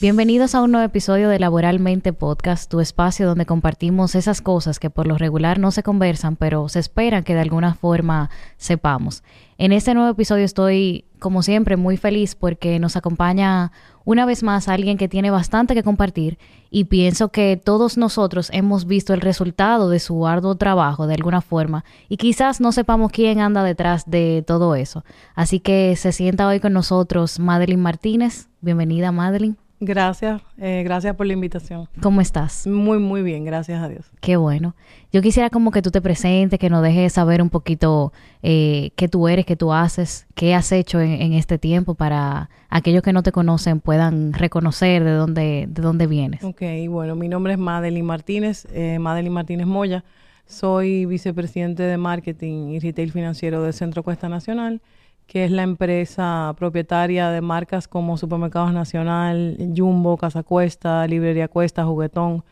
Bienvenidos a un nuevo episodio de Laboralmente Podcast, tu espacio donde compartimos esas cosas que por lo regular no se conversan, pero se esperan que de alguna forma sepamos. En este nuevo episodio estoy, como siempre, muy feliz porque nos acompaña una vez más alguien que tiene bastante que compartir y pienso que todos nosotros hemos visto el resultado de su arduo trabajo de alguna forma y quizás no sepamos quién anda detrás de todo eso. Así que se sienta hoy con nosotros Madeline Martínez. Bienvenida, Madeline. Gracias, eh, gracias por la invitación. ¿Cómo estás? Muy, muy bien, gracias a Dios. Qué bueno. Yo quisiera como que tú te presentes, que nos dejes saber un poquito eh, qué tú eres, qué tú haces, qué has hecho en, este tiempo para aquellos que no te conocen puedan reconocer de dónde, de dónde vienes. Ok, bueno, mi nombre es Madeline Martínez, eh, Madeline Martínez Moya. Soy vicepresidente de marketing y retail financiero del Centro Cuesta Nacional que es la empresa propietaria de marcas como Supermercados Nacional, Jumbo, Casa Cuesta, Librería Cuesta, Juguetón,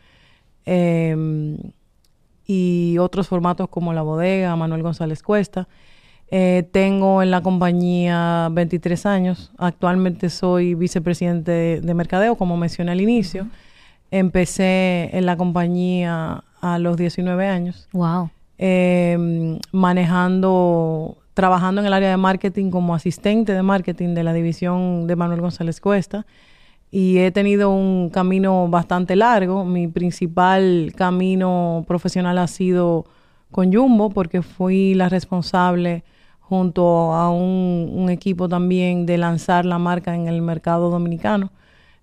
em, y otros formatos como La Bodega, Manuel González Cuesta. Eh, tengo en la compañía 23 años. Actualmente soy vicepresidente de, mercadeo, como mencioné al inicio. Empecé en la compañía a los 19 años. Wow. Em, manejando trabajando en el área de marketing como asistente de marketing de la división de Manuel González Cuesta y he tenido un camino bastante largo. Mi principal camino profesional ha sido con Jumbo porque fui la responsable junto a un, equipo también de lanzar la marca en el mercado dominicano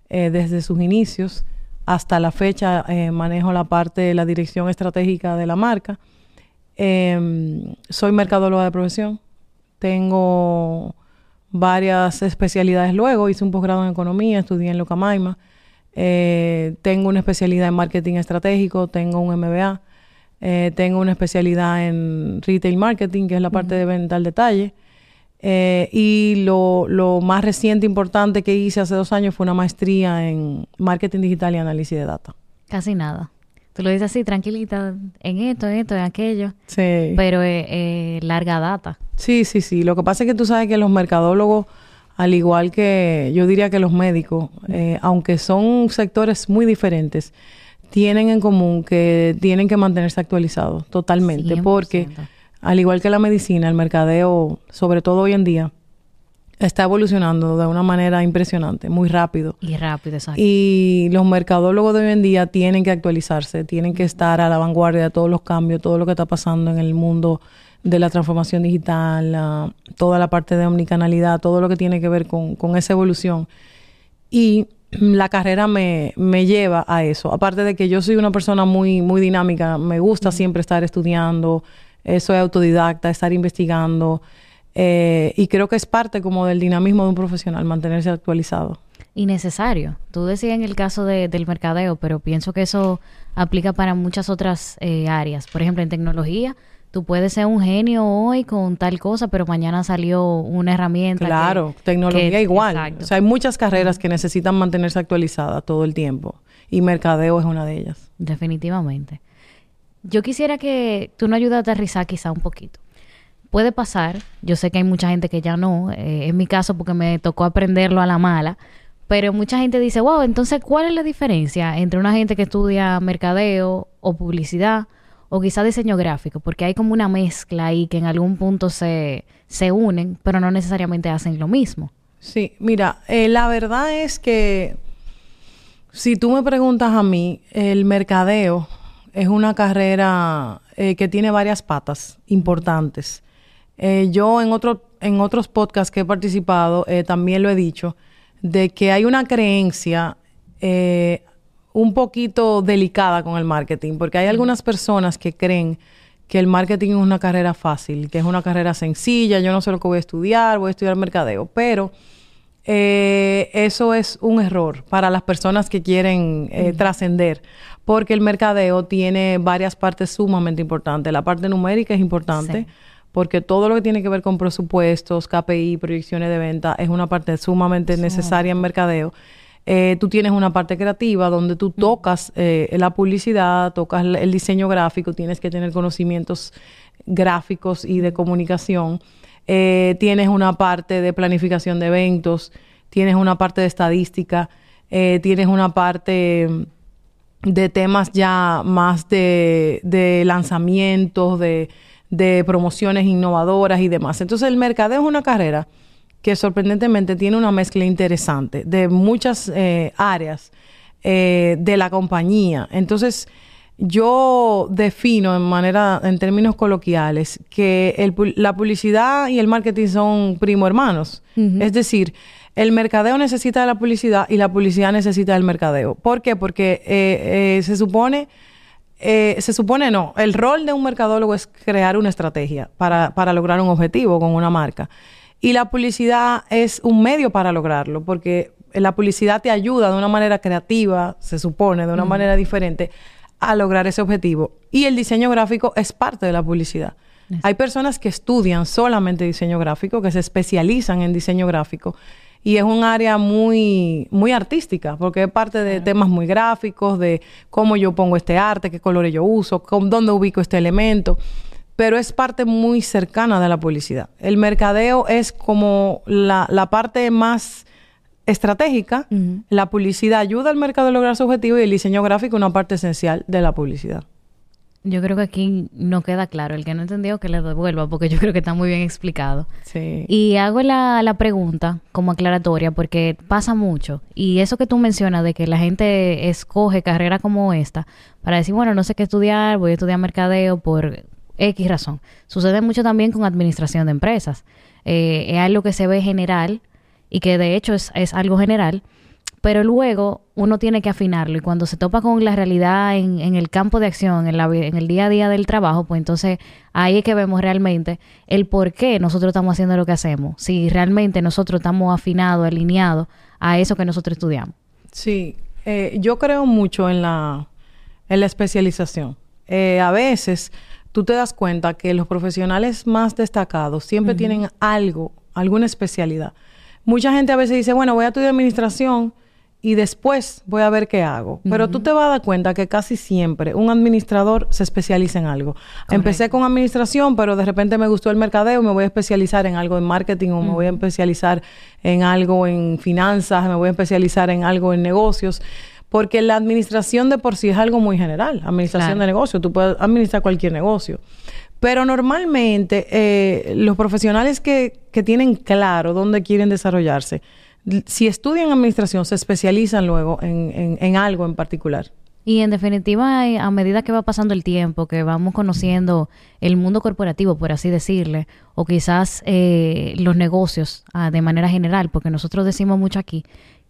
eh, desde sus inicios. Hasta la fecha eh, manejo la parte de la dirección estratégica de la marca. Em, soy mercadóloga de profesión. Tengo varias especialidades luego. Hice un posgrado en economía, estudié en Locamaima. Eh, tengo una especialidad en marketing estratégico, tengo un MBA. Eh, tengo una especialidad en retail marketing, que es la parte de venta al detalle. Eh, y lo, lo, más reciente importante que hice hace dos años fue una maestría en marketing digital y análisis de data. Casi nada. Tú lo dices así, tranquilita, en esto, en esto, en aquello. Sí. Pero es larga data. Sí, sí, sí. Lo que pasa es que tú sabes que los mercadólogos, al igual que yo diría que los médicos, eh, aunque son sectores muy diferentes, tienen en común que tienen que mantenerse actualizados totalmente. Porque, al igual que la medicina, el mercadeo, sobre todo hoy en día, está evolucionando de una manera impresionante, muy rápido. Y rápido, exacto. Y los mercadólogos de hoy en día tienen que actualizarse, tienen que estar a la vanguardia de todos los cambios, todo lo que está pasando en el mundo de la transformación digital, toda la parte de omnicanalidad, todo lo que tiene que ver con, esa evolución. Y la carrera me, me, lleva a eso. Aparte de que yo soy una persona muy, muy dinámica, me gusta siempre estar estudiando, eh, soy autodidacta, estar investigando. Eh, y creo que es parte como del dinamismo de un profesional, mantenerse actualizado. Y necesario. Tú decías en el caso de, del mercadeo, pero pienso que eso aplica para muchas otras eh, áreas. Por ejemplo, en tecnología, tú puedes ser un genio hoy con tal cosa, pero mañana salió una herramienta. Claro, tecnología igual. O sea, hay muchas carreras que necesitan mantenerse actualizadas todo el tiempo. Y mercadeo es una de ellas. Definitivamente. Yo quisiera que tú nos ayudas a aterrizar quizá un poquito puede pasar, yo sé que hay mucha gente que ya no, eh, en mi caso porque me tocó aprenderlo a la mala, pero mucha gente dice, wow, entonces, ¿cuál es la diferencia entre una gente que estudia mercadeo o publicidad o quizá diseño gráfico? Porque hay como una mezcla ahí que en algún punto se, se unen, pero no necesariamente hacen lo mismo. Sí, mira, eh, la verdad es que si tú me preguntas a mí, el mercadeo es una carrera eh, que tiene varias patas importantes. Eh, yo en, otro, en otros podcasts que he participado eh, también lo he dicho, de que hay una creencia eh, un poquito delicada con el marketing, porque hay algunas personas que creen que el marketing es una carrera fácil, que es una carrera sencilla, yo no sé lo que voy a estudiar, voy a estudiar mercadeo, pero eso es un error para las personas que quieren trascender, porque el mercadeo tiene varias partes sumamente importantes. La parte numérica es importante porque todo lo que tiene que ver con presupuestos, KPI, proyecciones de venta, es una parte sumamente necesaria en mercadeo. Eh, tú tienes una parte creativa donde tú tocas eh, la publicidad, tocas el diseño gráfico, tienes que tener conocimientos gráficos y de comunicación. Eh, tienes una parte de planificación de eventos, tienes una parte de estadística. tienes una parte de temas ya más de, de lanzamientos, de, de promociones innovadoras y demás. Entonces el mercadeo es una carrera que sorprendentemente tiene una mezcla interesante de muchas eh, áreas eh, de la compañía. Entonces, yo defino en manera, en términos coloquiales, que el, la publicidad y el marketing son primo hermanos. Es decir, el mercadeo necesita de la publicidad y la publicidad necesita del mercadeo. ¿Por qué? Porque eh, se supone eh, se supone no, el rol de un mercadólogo es crear una estrategia para, para, lograr un objetivo con una marca. Y la publicidad es un medio para lograrlo, porque la publicidad te ayuda de una manera creativa, se supone, de una manera diferente, a lograr ese objetivo. Y el diseño gráfico es parte de la publicidad. Hay personas que estudian solamente diseño gráfico, que se especializan en diseño gráfico y es un área muy, muy artística, porque es parte de temas muy gráficos, de cómo yo pongo este arte, qué colores yo uso, dónde ubico este elemento, pero es parte muy cercana de la publicidad. El mercadeo es como la, la parte más estratégica, la publicidad ayuda al mercado a lograr su objetivo y el diseño gráfico una parte esencial de la publicidad. Yo creo que aquí no queda claro. El que no entendió, que le devuelva, porque yo creo que está muy bien explicado. Sí. Y hago la, la pregunta como aclaratoria, porque pasa mucho. Y eso que tú mencionas de que la gente escoge carrera como esta para decir, bueno, no sé qué estudiar, voy a estudiar mercadeo por X razón. Sucede mucho también con administración de empresas. Eh, es algo que se ve general y que de hecho es, es algo general pero luego uno tiene que afinarlo y cuando se topa con la realidad en, en el campo de acción, en, la, en el día a día del trabajo, pues entonces ahí es que vemos realmente el por qué nosotros estamos haciendo lo que hacemos, si realmente nosotros estamos afinados, alineados a eso que nosotros estudiamos. Sí, eh, yo creo mucho en la, en la especialización. Eh, a veces tú te das cuenta que los profesionales más destacados siempre tienen algo, alguna especialidad. Mucha gente a veces dice, bueno, voy a estudiar administración, y después voy a ver qué hago. Pero tú te vas a dar cuenta que casi siempre un administrador se especializa en algo. Empecé con administración, pero de repente me gustó el mercadeo, me voy a especializar en algo en marketing o me voy a especializar en algo en finanzas, me voy a especializar en algo en negocios. Porque la administración de por sí es algo muy general, administración de negocio, tú puedes administrar cualquier negocio. Pero normalmente eh, los profesionales que, que tienen claro dónde quieren desarrollarse, si estudian administración, se especializan luego en, algo en particular. Y en definitiva, a medida que va pasando el tiempo, que vamos conociendo el mundo corporativo, por así decirle, o quizás eh, los negocios ah, de manera general, porque nosotros decimos mucho aquí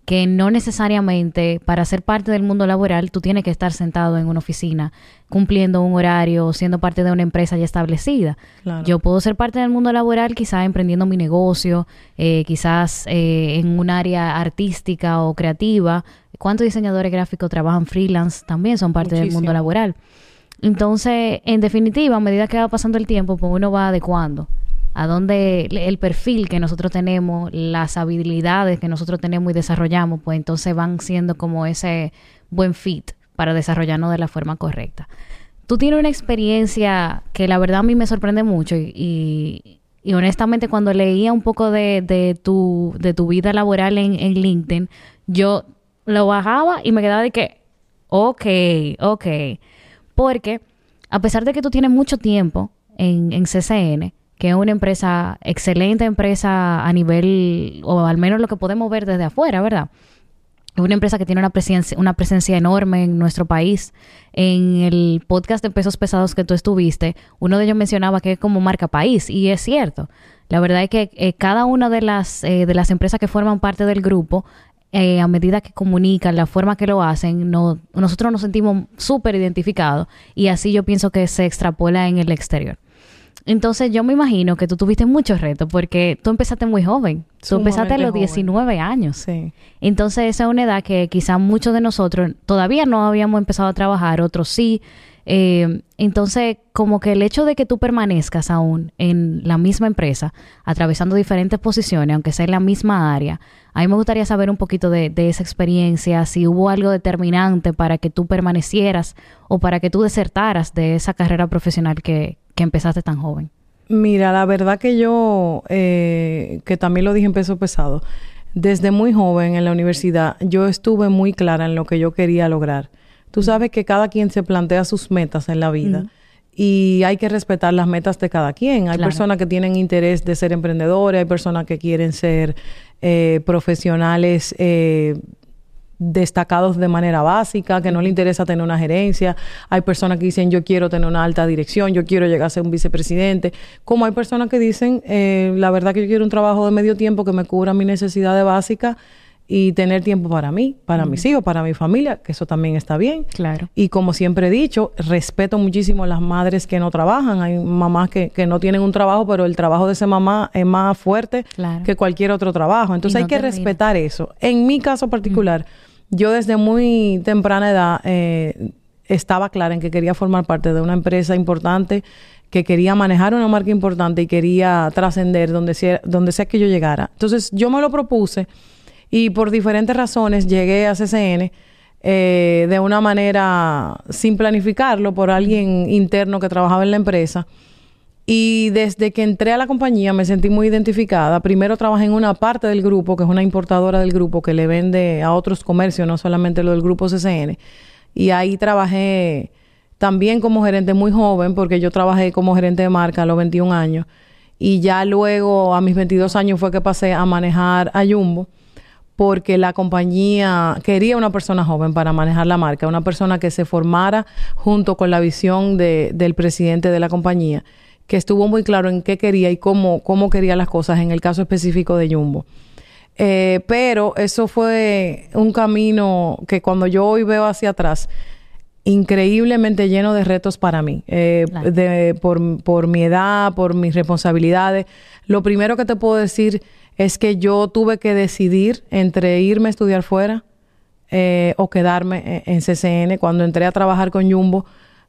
que no necesariamente para ser parte del mundo laboral tú tienes que estar sentado en una oficina cumpliendo un horario, siendo parte de una empresa ya establecida. Yo puedo ser parte del mundo laboral quizás emprendiendo mi negocio, eh, quizás eh, en un área artística o creativa. ¿Cuántos diseñadores gráficos trabajan freelance? También son parte del mundo laboral. Entonces, en definitiva, a medida que va pasando el tiempo, pues uno va adecuando a dónde el perfil que nosotros tenemos, las habilidades que nosotros tenemos y desarrollamos, pues entonces van siendo como ese buen fit para desarrollarnos de la forma correcta. Tú tienes una experiencia que la verdad a mí me sorprende mucho y, honestamente cuando leía un poco de, tu, de tu vida laboral en, en LinkedIn, yo lo bajaba y me quedaba de que, ok, ok, porque a pesar de que tú tienes mucho tiempo en, en CCN, que es una empresa, excelente empresa a nivel, o al menos lo que podemos ver desde afuera, ¿verdad? Es una empresa que tiene una presencia, una presencia enorme en nuestro país. En el podcast de pesos pesados que tú estuviste, uno de ellos mencionaba que es como marca país, y es cierto. La verdad es que eh, cada una de las, eh, de las empresas que forman parte del grupo eh, a medida que comunican, la forma que lo hacen, no, nosotros nos sentimos súper identificados y así yo pienso que se extrapola en el exterior. Entonces yo me imagino que tú tuviste muchos retos porque tú empezaste muy joven. Tú empezaste a los 19 años. Sí. Entonces esa es una edad que quizás muchos de nosotros todavía no habíamos empezado a trabajar, otros sí. Eh, entonces, como que el hecho de que tú permanezcas aún en la misma empresa, atravesando diferentes posiciones, aunque sea en la misma área, a mí me gustaría saber un poquito de, de esa experiencia, si hubo algo determinante para que tú permanecieras o para que tú desertaras de esa carrera profesional que, que empezaste tan joven? Mira, la verdad que yo, eh, que también lo dije en peso pesado, desde muy joven en la universidad, yo estuve muy clara en lo que yo quería lograr. Tú sabes que cada quien se plantea sus metas en la vida. Y hay que respetar las metas de cada quien. Hay personas que tienen interés de ser emprendedores, hay personas que quieren ser eh, profesionales eh, destacados de manera básica, que no le interesa tener una gerencia. Hay personas que dicen yo quiero tener una alta dirección, yo quiero llegar a ser un vicepresidente. Como hay personas que dicen eh, la verdad que yo quiero un trabajo de medio tiempo que me cubra mis necesidades básicas y tener tiempo para mí, para mis hijos, para mi familia, que eso también está bien. Claro. Y como siempre he dicho, respeto muchísimo a las madres que no trabajan. Hay mamás que, que no tienen un trabajo, pero el trabajo de esa mamá es más fuerte que cualquier otro trabajo. Entonces hay que respetar eso. En mi caso particular, yo desde muy temprana edad eh, estaba clara en que quería formar parte de una empresa importante, que quería manejar una marca importante y quería trascender donde sea, donde sea que yo llegara. Entonces yo me lo propuse y por diferentes razones llegué a CCN. Eh, de una manera sin planificarlo por alguien interno que trabajaba en la empresa y desde que entré a la compañía me sentí muy identificada. Primero trabajé en una parte del grupo, que es una importadora del grupo que le vende a otros comercios, no solamente lo del grupo CCN. Y ahí trabajé también como gerente muy joven, porque yo trabajé como gerente de marca a los 21 años. Y ya luego, a mis 22 años, fue que pasé a manejar a Jumbo, porque la compañía quería una persona joven para manejar la marca, una persona que se formara junto con la visión de, del presidente de la compañía que estuvo muy claro en qué quería y cómo, cómo quería las cosas en el caso específico de Jumbo. Eh, pero eso fue un camino que cuando yo hoy veo hacia atrás, increíblemente lleno de retos para mí, eh, de, por, por mi edad, por mis responsabilidades. Lo primero que te puedo decir es que yo tuve que decidir entre irme a estudiar fuera eh, o quedarme en, en CCN. Cuando entré a trabajar con Jumbo,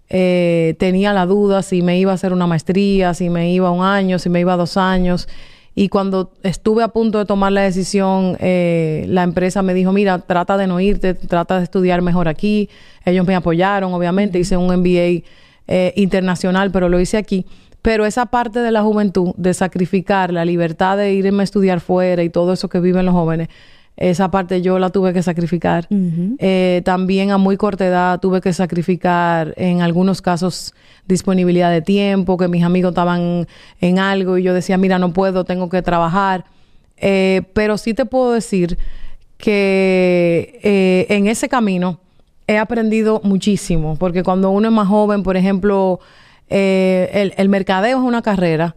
eh, tenía la duda si me iba a hacer una maestría, si me iba un año, si me iba dos años. Y cuando estuve a punto de tomar la decisión, eh, la empresa me dijo, mira, trata de no irte, trata de estudiar mejor aquí. Ellos me apoyaron, obviamente, hice un MBA eh, internacional, pero lo hice aquí. Pero esa parte de la juventud, de sacrificar la libertad de irme a estudiar fuera y todo eso que viven los jóvenes, esa parte yo la tuve que sacrificar. Eh, también a muy corta edad tuve que sacrificar en algunos casos disponibilidad de tiempo, que mis amigos estaban en algo y yo decía, mira, no puedo, tengo que trabajar. Eh, pero sí te puedo decir que eh, en ese camino he aprendido muchísimo, porque cuando uno es más joven, por ejemplo, el, el mercadeo es una carrera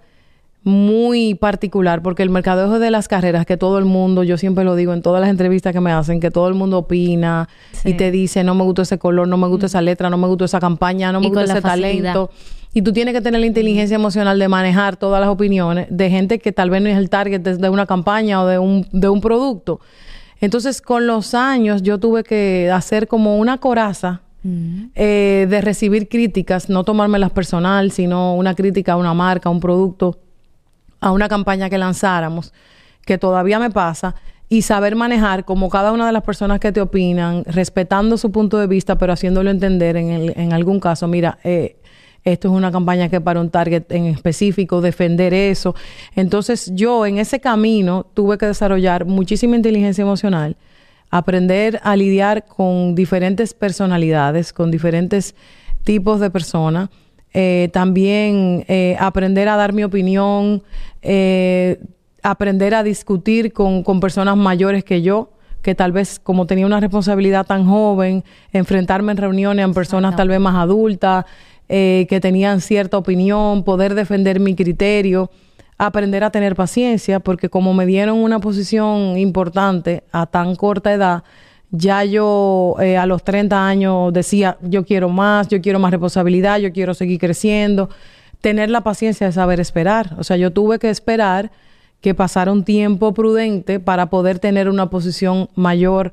muy particular porque el mercadeo de las carreras que todo el mundo, yo siempre lo digo en todas las entrevistas que me hacen, que todo el mundo opina y te dice, no me gusta ese color, no me gusta esa letra, no me gusta esa campaña, no me gusta ese talento. Y tú tienes que tener la inteligencia emocional de manejar todas las opiniones de gente que tal vez no es el target de, una campaña o de un, de un producto. Entonces, con los años, yo tuve que hacer como una coraza eh, de recibir críticas, no tomármelas personal, sino una crítica a una marca, a un producto a una campaña que lanzáramos, que todavía me pasa, y saber manejar como cada una de las personas que te opinan, respetando su punto de vista, pero haciéndolo entender en, el, en algún caso, mira, eh, esto es una campaña que para un target en específico, defender eso. Entonces yo en ese camino tuve que desarrollar muchísima inteligencia emocional, aprender a lidiar con diferentes personalidades, con diferentes tipos de personas eh, también eh, aprender a dar mi opinión, eh, aprender a discutir con, con, personas mayores que yo, que tal vez como tenía una responsabilidad tan joven, enfrentarme en reuniones a personas tal vez más adultas, que tenían cierta opinión, poder defender mi criterio, aprender a tener paciencia, porque como me dieron una posición importante a tan corta edad, ya yo eh, a los 30 años decía, yo quiero más, yo quiero más responsabilidad, yo quiero seguir creciendo, tener la paciencia de saber esperar. O sea, yo tuve que esperar que pasara un tiempo prudente para poder tener una posición mayor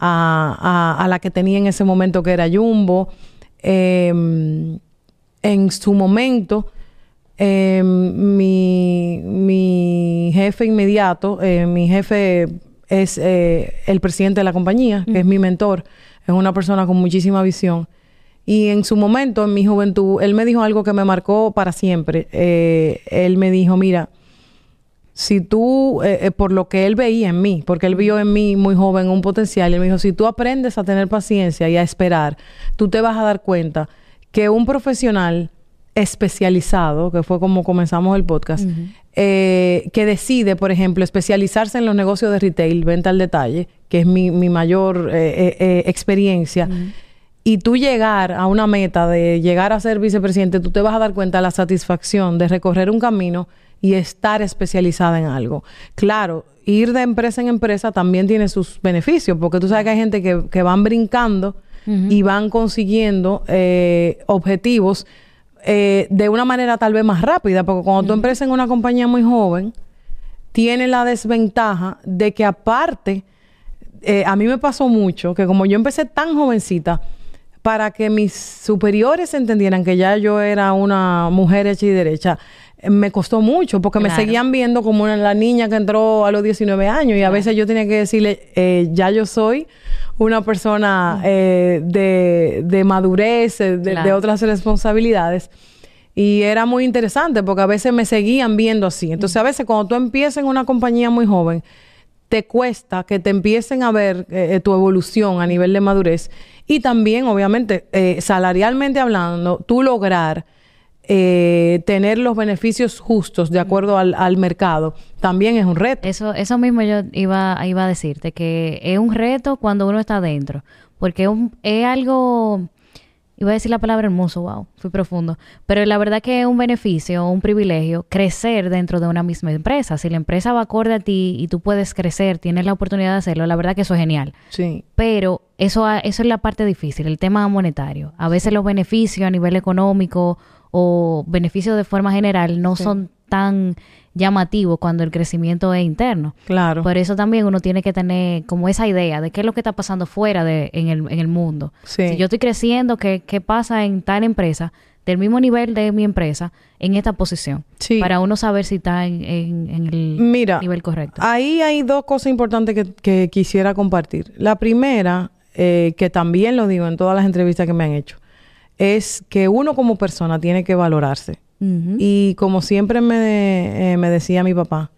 a, la que tenía en ese momento que era Jumbo. Em, en su momento, em, mi, mi, jefe inmediato, eh, mi jefe es eh, el presidente de la compañía, que es mi mentor, es una persona con muchísima visión. Y en su momento, en mi juventud, él me dijo algo que me marcó para siempre. Eh, él me dijo, mira, si tú, eh, por lo que él veía en mí, porque él vio en mí muy joven un potencial, él me dijo, si tú aprendes a tener paciencia y a esperar, tú te vas a dar cuenta que un profesional especializado, que fue como comenzamos el podcast, eh, que decide, por ejemplo, especializarse en los negocios de retail, venta al detalle, que es mi, mi mayor experiencia, y tú llegar a una meta de llegar a ser vicepresidente, tú te vas a dar cuenta de la satisfacción de recorrer un camino y estar especializada en algo. Claro, ir de empresa en empresa también tiene sus beneficios, porque tú sabes que hay gente que, van brincando y van consiguiendo eh, objetivos eh, de una manera tal vez más rápida, porque cuando tú empresas en una compañía muy joven, tiene la desventaja de que aparte, eh, a mí me pasó mucho, que como yo empecé tan jovencita, para que mis superiores entendieran que ya yo era una mujer hecha y derecha, me costó mucho porque me seguían viendo como una, la niña que entró a los 19 años y a veces yo tenía que decirle, eh, ya yo soy una persona eh, de, madurez, eh, de, otras responsabilidades. Y era muy interesante porque a veces me seguían viendo así. Entonces a veces cuando tú empiezas en una compañía muy joven, te cuesta que te empiecen a ver tu evolución a nivel de madurez y también, obviamente, salarialmente hablando, tú lograr eh, tener los beneficios justos de acuerdo al, mercado también es un reto. Eso, eso mismo yo iba, iba a decirte, que es un reto cuando uno está dentro, porque es, es algo, iba a decir la palabra hermoso, wow, fui profundo, pero la verdad que es un beneficio, un privilegio crecer dentro de una misma empresa. Si la empresa va acorde a ti y tú puedes crecer, tienes la oportunidad de hacerlo, la verdad que eso es genial. Sí. Pero eso, eso es la parte difícil, el tema monetario. A veces los beneficios a nivel económico o beneficios de forma general no son tan llamativos cuando el crecimiento es interno. Claro. Por eso también uno tiene que tener como esa idea de qué es lo que está pasando fuera de en el, en el mundo. Si yo estoy creciendo, ¿qué, ¿qué pasa en tal empresa? del mismo nivel de mi empresa en esta posición. Sí. Para uno saber si está en, en, el nivel correcto. Ahí hay dos cosas importantes que, que quisiera compartir. La primera, eh, que también lo digo en todas las entrevistas que me han hecho, es que uno como persona tiene que valorarse. Y como siempre me, eh, me decía mi papá,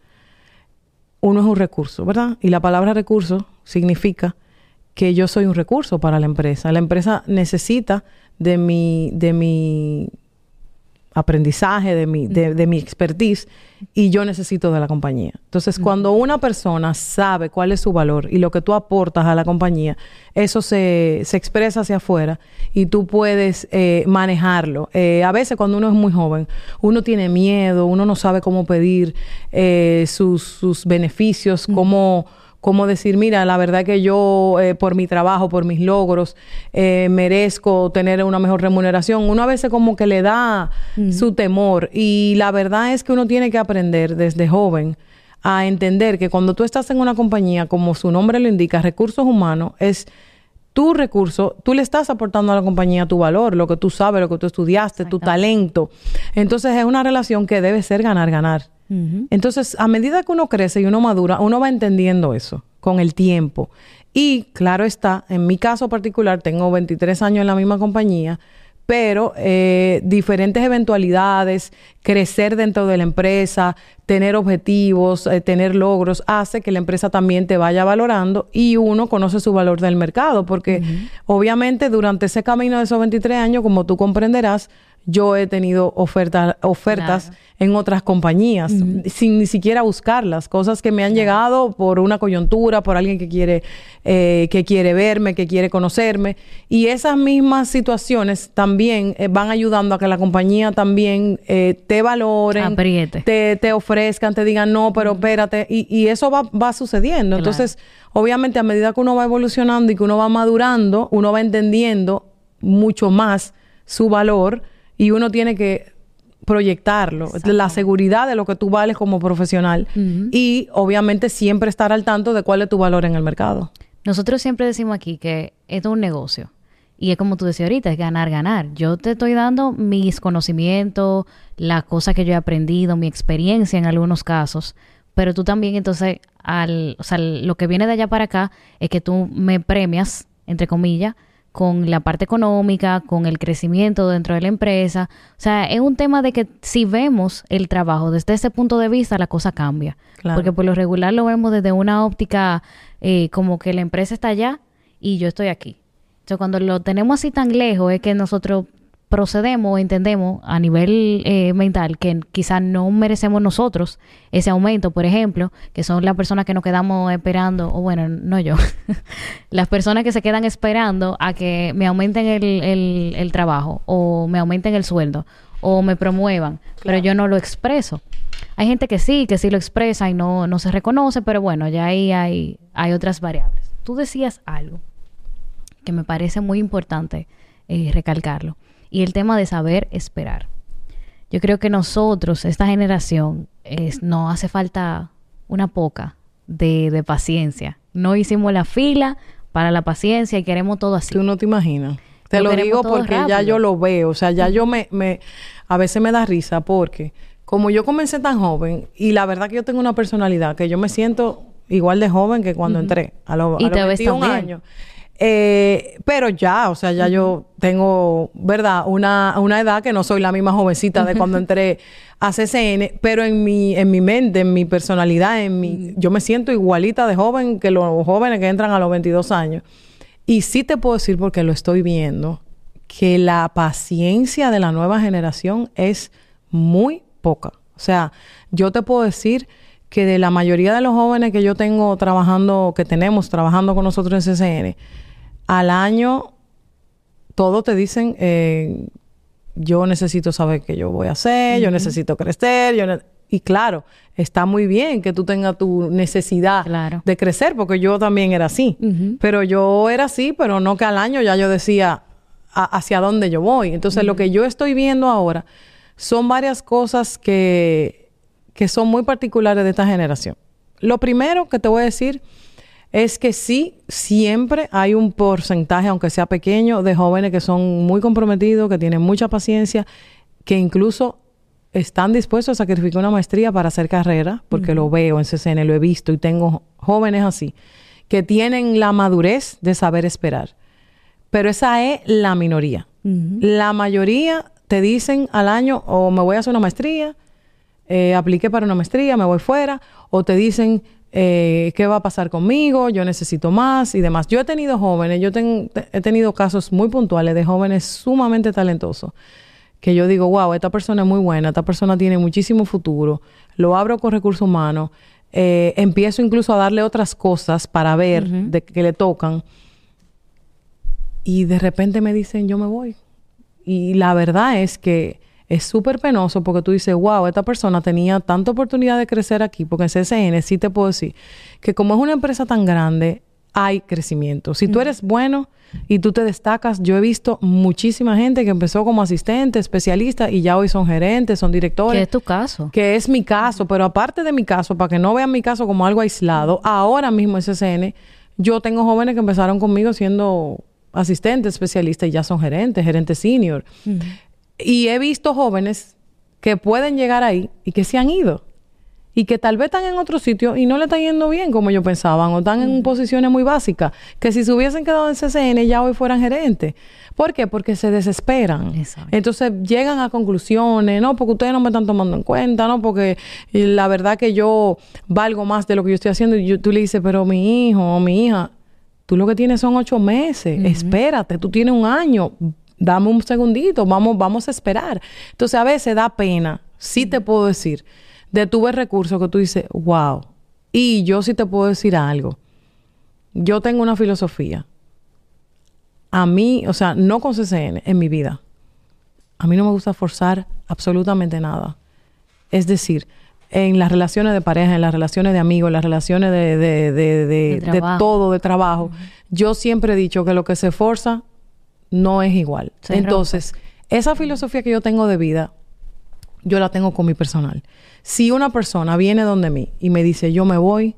uno es un recurso, ¿verdad? Y la palabra recurso significa que yo soy un recurso para la empresa. La empresa necesita de mi, de mi aprendizaje, de mi, de, mi expertise y yo necesito de la compañía. Entonces, cuando una persona sabe cuál es su valor y lo que tú aportas a la compañía, eso se, se expresa hacia afuera y tú puedes eh, manejarlo. Eh, a veces cuando uno es muy joven, uno tiene miedo, uno no sabe cómo pedir eh, sus, sus beneficios, cómo como decir, mira, la verdad que yo eh, por mi trabajo, por mis logros, eh, merezco tener una mejor remuneración. Uno a veces como que le da su temor y la verdad es que uno tiene que aprender desde joven a entender que cuando tú estás en una compañía, como su nombre lo indica, recursos humanos, es tu recurso, tú le estás aportando a la compañía tu valor, lo que tú sabes, lo que tú estudiaste, tu talento. Entonces es una relación que debe ser Entonces, a medida que uno crece y uno madura, uno va entendiendo eso con el tiempo. Y claro está, en mi caso particular, tengo 23 años en la misma compañía, pero eh, diferentes eventualidades, crecer dentro de la empresa, tener objetivos, eh, tener logros, hace que la empresa también te vaya valorando y uno conoce su valor del mercado, porque obviamente durante ese camino de esos 23 años, como tú comprenderás, yo he tenido ofertas ofertas en otras compañías sin ni siquiera buscarlas, cosas que me han llegado por una coyuntura, por alguien que quiere eh, que quiere verme, que quiere conocerme. Y esas mismas situaciones también eh, van ayudando a que la compañía también eh, te valoren, te, te ofrezcan, te digan no, pero espérate y, y eso va, va sucediendo. Entonces, obviamente a medida que uno va evolucionando y que uno va madurando, uno va entendiendo mucho más su valor y uno tiene que proyectarlo, la seguridad de lo que tú vales como profesional y obviamente siempre estar al tanto de cuál es tu valor en el mercado. Nosotros siempre decimos aquí que esto es un negocio y es como tú decías ahorita, es ganar, ganar. Yo te estoy dando mis conocimientos, las cosas que yo he aprendido, mi experiencia en algunos casos, pero tú también entonces, al, o sea, lo que viene de allá para acá es que tú me premias, entre comillas, con la parte económica, con el crecimiento dentro de la empresa. O sea, es un tema de que si vemos el trabajo desde ese punto de vista, la cosa cambia. Porque por lo regular lo vemos desde una óptica eh, como que la empresa está allá y yo estoy aquí. Entonces, cuando lo tenemos así tan lejos, es que nosotros procedemos o entendemos a nivel eh, mental que quizás no merecemos nosotros ese aumento, por ejemplo, que son las personas que nos quedamos esperando, o bueno, no yo, las personas que se quedan esperando a que me aumenten el, el, trabajo o me aumenten el sueldo o me promuevan, pero yo no lo expreso. Hay gente que sí, que sí lo expresa y no, no se reconoce, pero bueno, ya ahí hay, hay otras variables. Tú decías algo que me parece muy importante eh, recalcarlo y el tema de saber esperar. Yo creo que nosotros, esta generación, es, no hace falta una poca de, paciencia. No hicimos la fila para la paciencia y queremos todo así. Tú no te imaginas. Te lo, digo porque ya yo lo veo. O sea, ya yo me, me... A veces me da risa porque como yo comencé tan joven y la verdad que yo tengo una personalidad que yo me siento igual de joven que cuando entré a, lo, a los 21 años. Eh, pero ya, o sea, ya yo tengo, ¿verdad? Una, una edad que no soy la misma jovencita de cuando entré a CCN, pero en mi, en mi mente, en mi personalidad, en mi, yo me siento igualita de joven que los jóvenes que entran a los 22 años. Y sí te puedo decir, porque lo estoy viendo, que la paciencia de la nueva generación es muy poca. O sea, yo te puedo decir que de la mayoría de los jóvenes que yo tengo trabajando, que tenemos trabajando con nosotros en CCN, al año todos te dicen, eh, yo necesito saber qué yo voy a hacer, yo necesito crecer, yo y claro, está muy bien que tú tengas tu necesidad de crecer, porque yo también era así, pero yo era así, pero no que al año ya yo decía hacia dónde yo voy. Entonces, lo que yo estoy viendo ahora son varias cosas que, que son muy particulares de esta generación. Lo primero que te voy a decir es que sí, siempre hay un porcentaje, aunque sea pequeño, de jóvenes que son muy comprometidos, que tienen mucha paciencia, que incluso están dispuestos a sacrificar una maestría para hacer carrera, porque lo veo en CCN, lo he visto y tengo jóvenes así, que tienen la madurez de saber esperar. Pero esa es la minoría. La mayoría te dicen al año, o me voy a hacer una maestría, eh, apliqué para una maestría, me voy fuera, o te dicen, eh, qué va a pasar conmigo, yo necesito más y demás. Yo he tenido jóvenes, yo he tenido casos muy puntuales de jóvenes sumamente talentosos, que yo digo, wow, esta persona es muy buena, esta persona tiene muchísimo futuro, lo abro con recursos humanos, eh, empiezo incluso a darle otras cosas para ver de que le tocan y de repente me dicen, yo me voy. Y la verdad es que es súper penoso porque tú dices, wow, esta persona tenía tanta oportunidad de crecer aquí, porque en CCN sí te puedo decir que como es una empresa tan grande, hay crecimiento. Si tú eres bueno y tú te destacas, yo he visto muchísima gente que empezó como asistente, especialista y ya hoy son gerentes, son directores. ¿Qué es tu caso? Que es mi caso, pero aparte de mi caso, para que no vean mi caso como algo aislado, ahora mismo en CCN, yo tengo jóvenes que empezaron conmigo siendo asistentes, especialistas y ya son gerentes, gerentes senior. Y he visto jóvenes que pueden llegar ahí y que se han ido. Y que tal vez están en otro sitio y no le están yendo bien como ellos pensaban, o están en posiciones muy básicas, que si se hubiesen quedado en CCN ya hoy fueran gerentes. ¿Por qué? Porque se desesperan. Entonces llegan a conclusiones, no, porque ustedes no me están tomando en cuenta, no, porque la verdad que yo valgo más de lo que yo estoy haciendo. Y tú le dices, pero mi hijo o mi hija, tú lo que tienes son ocho meses, espérate, tú tienes un año, dame un segundito, vamos, vamos a esperar. Entonces a veces da pena, sí te puedo decir, de tu ver recursos que tú dices, wow. Y yo sí te puedo decir algo. Yo tengo una filosofía. A mí, o sea, no con CCN, en mi vida. A mí no me gusta forzar absolutamente nada. Es decir, en las relaciones de pareja, en las relaciones de amigos, en las relaciones de, de, de, de, todo, de trabajo, yo siempre he dicho que lo que se forza no es igual. Entonces, esa filosofía que yo tengo de vida, yo la tengo con mi personal. Si una persona viene donde mí y me dice, yo me voy,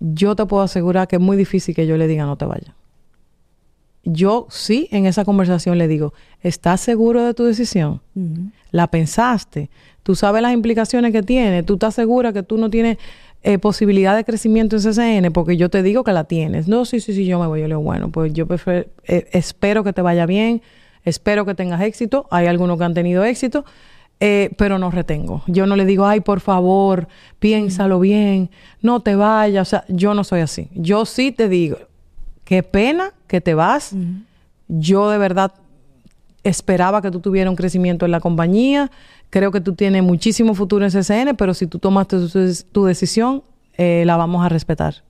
yo te puedo asegurar que es muy difícil que yo le diga, no te vayas. Yo sí en esa conversación le digo, ¿estás seguro de tu decisión? ¿La pensaste? ¿Tú sabes las implicaciones que tiene? ¿Tú estás segura que tú no tienes eh, posibilidad de crecimiento en CCN porque yo te digo que la tienes. No, sí, sí, sí, yo me voy. Yo le digo, bueno, pues yo prefiero, eh, espero que te vaya bien, espero que tengas éxito. Hay algunos que han tenido éxito, eh, pero no retengo. Yo no le digo, ay, por favor, piénsalo bien, no te vayas. O sea, yo no soy así. Yo sí te digo, qué pena que te vas. Yo de verdad esperaba que tú tuvieras un crecimiento en la compañía. Creo que tú tienes muchísimo futuro en CCN, pero si tú tomaste tu, decisión, eh, la vamos a respetar.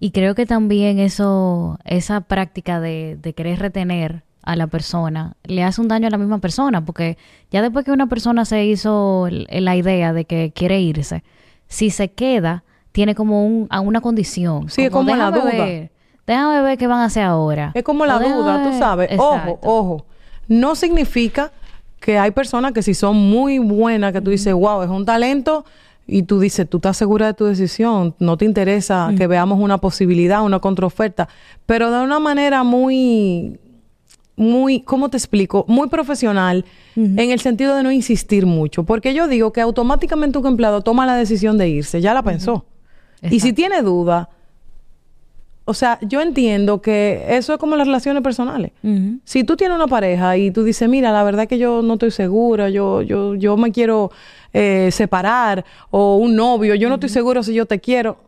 Y creo que también eso, esa práctica de, de querer retener a la persona le hace un daño a la misma persona, porque ya después que una persona se hizo la idea de que quiere irse, si se queda, tiene como un, a una condición. Sí, es como la duda. Ver, déjame ver qué van a hacer ahora. Es como la duda, tú sabes. Ojo, ojo. No significa que hay personas que si son muy buenas, que tú dices, wow, es un talento, y tú dices, tú estás segura de tu decisión, no te interesa que veamos una posibilidad, una contraoferta, pero de una manera muy, muy, ¿cómo te explico? Muy profesional, en el sentido de no insistir mucho, porque yo digo que automáticamente un empleado toma la decisión de irse, ya la pensó. Y si tiene duda, o sea, yo entiendo que eso es como las relaciones personales. Si tú tienes una pareja y tú dices, mira, la verdad es que yo no estoy segura, yo, yo, yo me quiero eh, separar, o un novio, yo no estoy seguro si yo te quiero,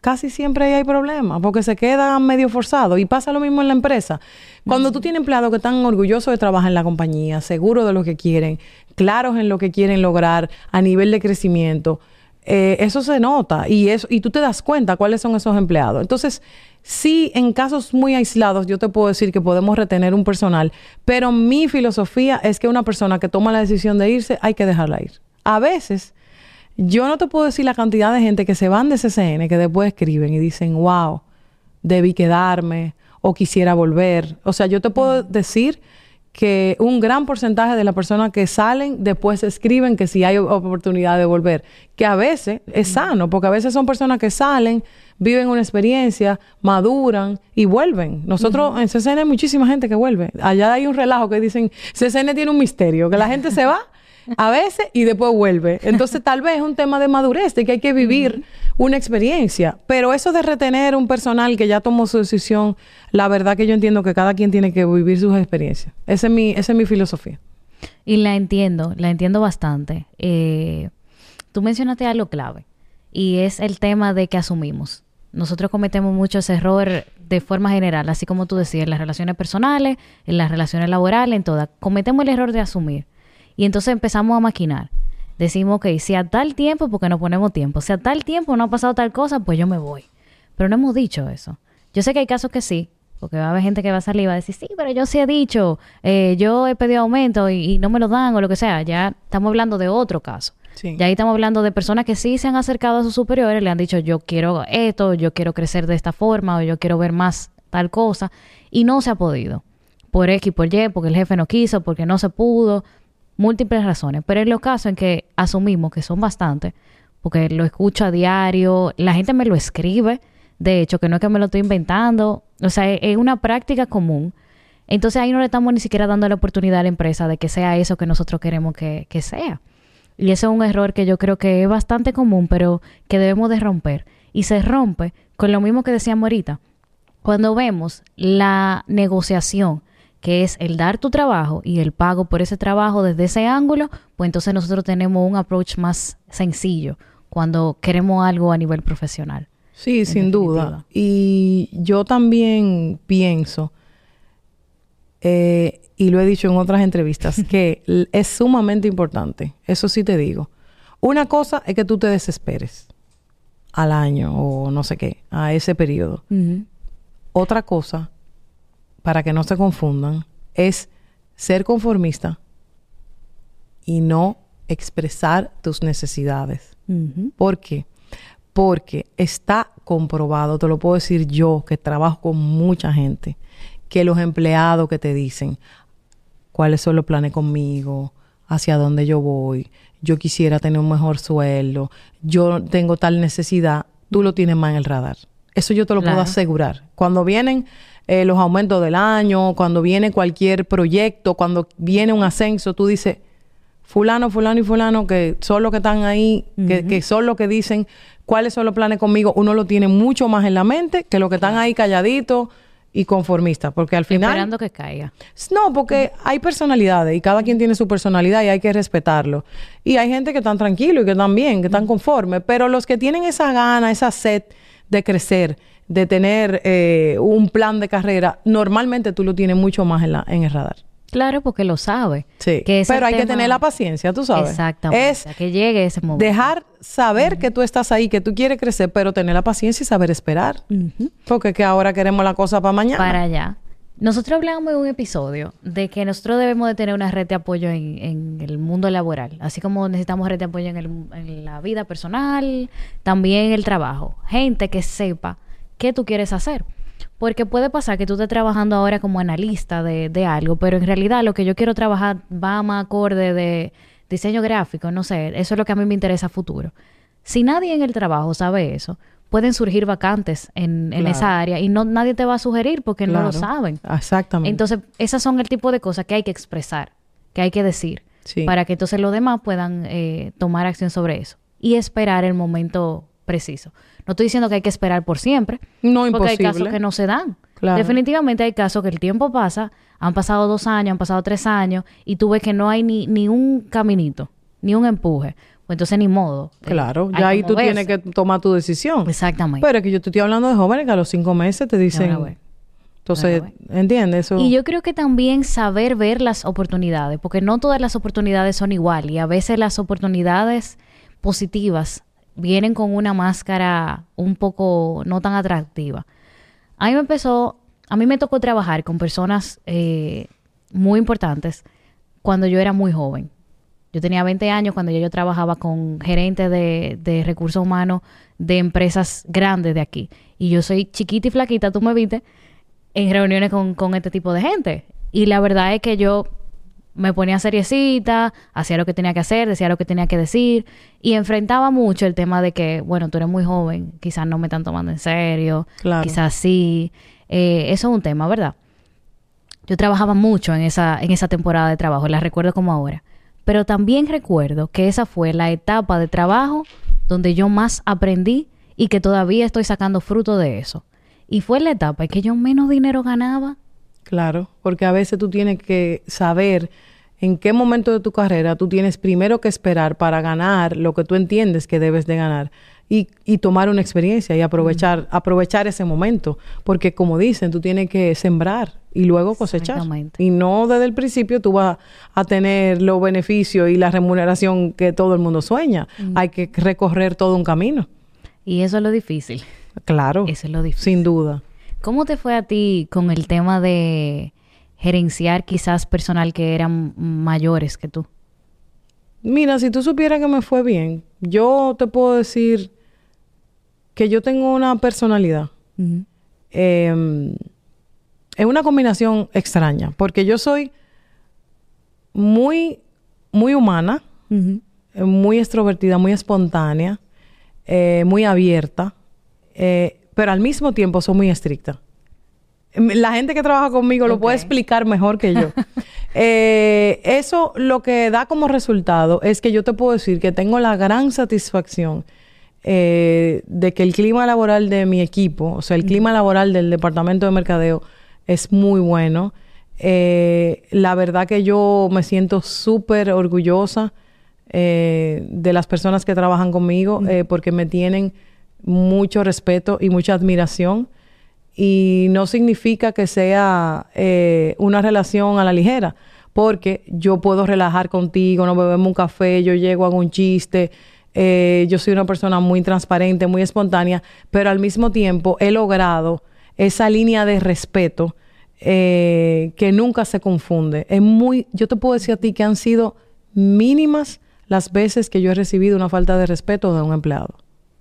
casi siempre hay problemas, porque se queda medio forzado. Y pasa lo mismo en la empresa. Cuando tú tienes empleados que están orgullosos de trabajar en la compañía, seguros de lo que quieren, claros en lo que quieren lograr a nivel de crecimiento, eh, eso se nota y, eso, y tú te das cuenta cuáles son esos empleados. Entonces, Sí, en casos muy aislados yo te puedo decir que podemos retener un personal, pero mi filosofía es que una persona que toma la decisión de irse hay que dejarla ir. A veces, yo no te puedo decir la cantidad de gente que se van de CCN que después escriben y dicen, wow, debí quedarme o quisiera volver. O sea, yo te puedo decir que un gran porcentaje de las personas que salen después escriben que si hay oportunidad de volver, que a veces es sano, porque a veces son personas que salen, viven una experiencia, maduran y vuelven. Nosotros en CCN hay muchísima gente que vuelve. Allá hay un relajo que dicen, CCN tiene un misterio, que la gente se va a veces y después vuelve. Entonces tal vez es un tema de madurez, de que hay que vivir una experiencia. Pero eso de retener un personal que ya tomó su decisión, la verdad que yo entiendo que cada quien tiene que vivir sus experiencias. Esa es mi, esa es mi filosofía. Y la entiendo, la entiendo bastante. Eh, tú mencionaste algo clave y es el tema de que asumimos. Nosotros cometemos mucho ese error de forma general, así como tú decías, en las relaciones personales, en las relaciones laborales, en todas. Cometemos el error de asumir. Y entonces empezamos a maquinar. Decimos, ok, si a tal tiempo, porque no ponemos tiempo. Si a tal tiempo no ha pasado tal cosa, pues yo me voy. Pero no hemos dicho eso. Yo sé que hay casos que sí, porque va a haber gente que va a salir y va a decir, sí, pero yo sí he dicho, eh, yo he pedido aumento y, no me lo dan o lo que sea. Ya estamos hablando de otro caso. Y ahí estamos hablando de personas que sí se han acercado a sus superiores, le han dicho, yo quiero esto, yo quiero crecer de esta forma, o yo quiero ver más tal cosa, y no se ha podido. Por X, por Y, porque el jefe no quiso, porque no se pudo, múltiples razones. Pero en los casos en que asumimos que son bastantes, porque lo escucho a diario, la gente me lo escribe, de hecho, que no es que me lo estoy inventando, o sea, es una práctica común. Entonces ahí no le estamos ni siquiera dando la oportunidad a la empresa de que sea eso que nosotros queremos que, que sea. Y ese es un error que yo creo que es bastante común, pero que debemos de romper. Y se rompe con lo mismo que decíamos ahorita. Cuando vemos la negociación, que es el dar tu trabajo y el pago por ese trabajo desde ese ángulo, pues entonces nosotros tenemos un approach más sencillo cuando queremos algo a nivel profesional. Sí, sin duda. Y yo también pienso eh, y lo he dicho en otras entrevistas, que es sumamente importante, eso sí te digo. Una cosa es que tú te desesperes al año o no sé qué, a ese periodo. Otra cosa, para que no se confundan, es ser conformista y no expresar tus necesidades. ¿Por qué? Porque está comprobado, te lo puedo decir yo, que trabajo con mucha gente, que los empleados que te dicen cuáles son los planes conmigo, hacia dónde yo voy, yo quisiera tener un mejor sueldo, yo tengo tal necesidad, tú lo tienes más en el radar. Eso yo te lo puedo asegurar. Cuando vienen eh, los aumentos del año, cuando viene cualquier proyecto, cuando viene un ascenso, tú dices, fulano, fulano y fulano, que son los que están ahí, que, que son los que dicen cuáles son los planes conmigo, uno lo tiene mucho más en la mente que los que están ahí calladitos y conformistas, porque al final... Esperando que caiga. No, porque hay personalidades y cada quien tiene su personalidad y hay que respetarlo. Y hay gente que están tranquilo y que están bien, que están conformes, pero los que tienen esa gana, esa sed de crecer, de tener eh, un plan de carrera, normalmente tú lo tienes mucho más en, la, en el radar. Claro, porque lo sabe. Sí. Que pero hay que tener la paciencia, tú sabes. Exactamente. Es que llegue ese momento. dejar saber que tú estás ahí, que tú quieres crecer, pero tener la paciencia y saber esperar. Porque que ahora queremos la cosa para mañana. Para allá. Nosotros hablamos en un episodio de que nosotros debemos de tener una red de apoyo en, en el mundo laboral, así como necesitamos red de apoyo en, el- en la vida personal, también en el trabajo. Gente que sepa qué tú quieres hacer. Porque puede pasar que tú estés trabajando ahora como analista de, de algo, pero en realidad lo que yo quiero trabajar va más acorde de diseño gráfico, no sé, eso es lo que a mí me interesa a futuro. Si nadie en el trabajo sabe eso, pueden surgir vacantes en, en esa área y no nadie te va a sugerir porque no lo saben. Exactamente. Entonces, esas son el tipo de cosas que hay que expresar, que hay que decir, Sí. para que entonces los demás puedan eh, tomar acción sobre eso y esperar el momento preciso. No estoy diciendo que hay que esperar por siempre, no porque hay casos que no se dan. Claro. Definitivamente hay casos que el tiempo pasa, han pasado dos años, han pasado tres años, y tú ves que no hay ni, ni un caminito, ni un empuje. Pues entonces ni modo. Claro, ya ahí tú moverse. tienes que tomar tu decisión. Exactamente. Pero es que yo te estoy hablando de jóvenes que a los cinco meses te dicen. Entonces, ¿entiendes? Eso. Y yo creo que también saber ver las oportunidades, porque no todas las oportunidades son igual y a veces las oportunidades positivas vienen con una máscara un poco no tan atractiva. A mí me empezó, a mí me tocó trabajar con personas eh, muy importantes cuando yo era muy joven. Yo tenía 20 años cuando ya yo trabajaba con gerentes de, de recursos humanos de empresas grandes de aquí. Y yo soy chiquita y flaquita, tú me viste, en reuniones con, con este tipo de gente. Y la verdad es que yo me ponía seriecita, hacía lo que tenía que hacer, decía lo que tenía que decir y enfrentaba mucho el tema de que, bueno, tú eres muy joven, quizás no me están tomando en serio, Claro. quizás sí. Eh, eso es un tema, ¿verdad? Yo trabajaba mucho en esa, en esa temporada de trabajo, la recuerdo como ahora. Pero también recuerdo que esa fue la etapa de trabajo donde yo más aprendí y que todavía estoy sacando fruto de eso. Y fue la etapa en que yo menos dinero ganaba. Claro, porque a veces tú tienes que saber en qué momento de tu carrera tú tienes primero que esperar para ganar lo que tú entiendes que debes de ganar y, y tomar una experiencia y aprovechar, aprovechar ese momento. Porque como dicen, tú tienes que sembrar y luego cosechar. Y no desde el principio tú vas a tener los beneficios y la remuneración que todo el mundo sueña. Hay que recorrer todo un camino. Y eso es lo difícil. Claro, Eso es lo difícil. sin duda. ¿Cómo te fue a ti con el tema de gerenciar quizás personal que eran mayores que tú? Mira, si tú supieras que me fue bien, yo te puedo decir que yo tengo una personalidad. eh, es una combinación extraña, porque yo soy muy, muy humana, eh, muy extrovertida, muy espontánea, eh, muy abierta, eh, pero al mismo tiempo soy muy estricta. Em, La gente que trabaja conmigo lo puede explicar mejor que yo. Eh, eso lo que da como resultado es que yo te puedo decir que tengo la gran satisfacción eh, de que el clima laboral de mi equipo, o sea, el clima laboral del departamento de mercadeo es muy bueno. Eh, la verdad que yo me siento súper orgullosa eh, de las personas que trabajan conmigo porque me tienen mucho respeto y mucha admiración y no significa que sea eh, una relación a la ligera, porque yo puedo relajar contigo, nos bebemos un café, yo llego, hago un chiste, eh, yo soy una persona muy transparente, muy espontánea, pero al mismo tiempo he logrado esa línea de respeto eh, que nunca se confunde. Es muy, yo te puedo decir a ti que han sido mínimas las veces que yo he recibido una falta de respeto de un empleado.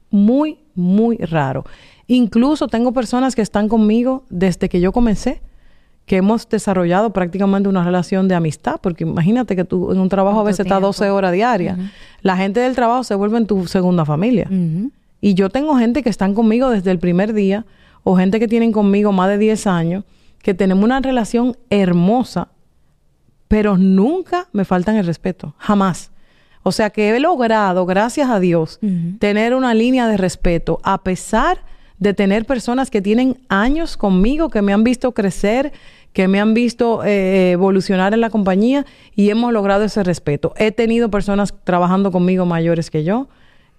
Muy, muy raro. Incluso tengo personas que están conmigo desde que yo comencé, que hemos desarrollado prácticamente una relación de amistad, porque imagínate que tú en un trabajo a ¿Cuánto veces estás tiempo? 12 horas diarias. La gente del trabajo se vuelve en tu segunda familia. Y yo tengo gente que están conmigo desde el primer día o gente que tienen conmigo más de 10 años, que tenemos una relación hermosa pero nunca me faltan el respeto, jamás. O sea que he logrado, gracias a Dios, tener una línea de respeto a pesar de tener personas que tienen años conmigo, que me han visto crecer, que me han visto eh, evolucionar en la compañía y hemos logrado ese respeto. He tenido personas trabajando conmigo mayores que yo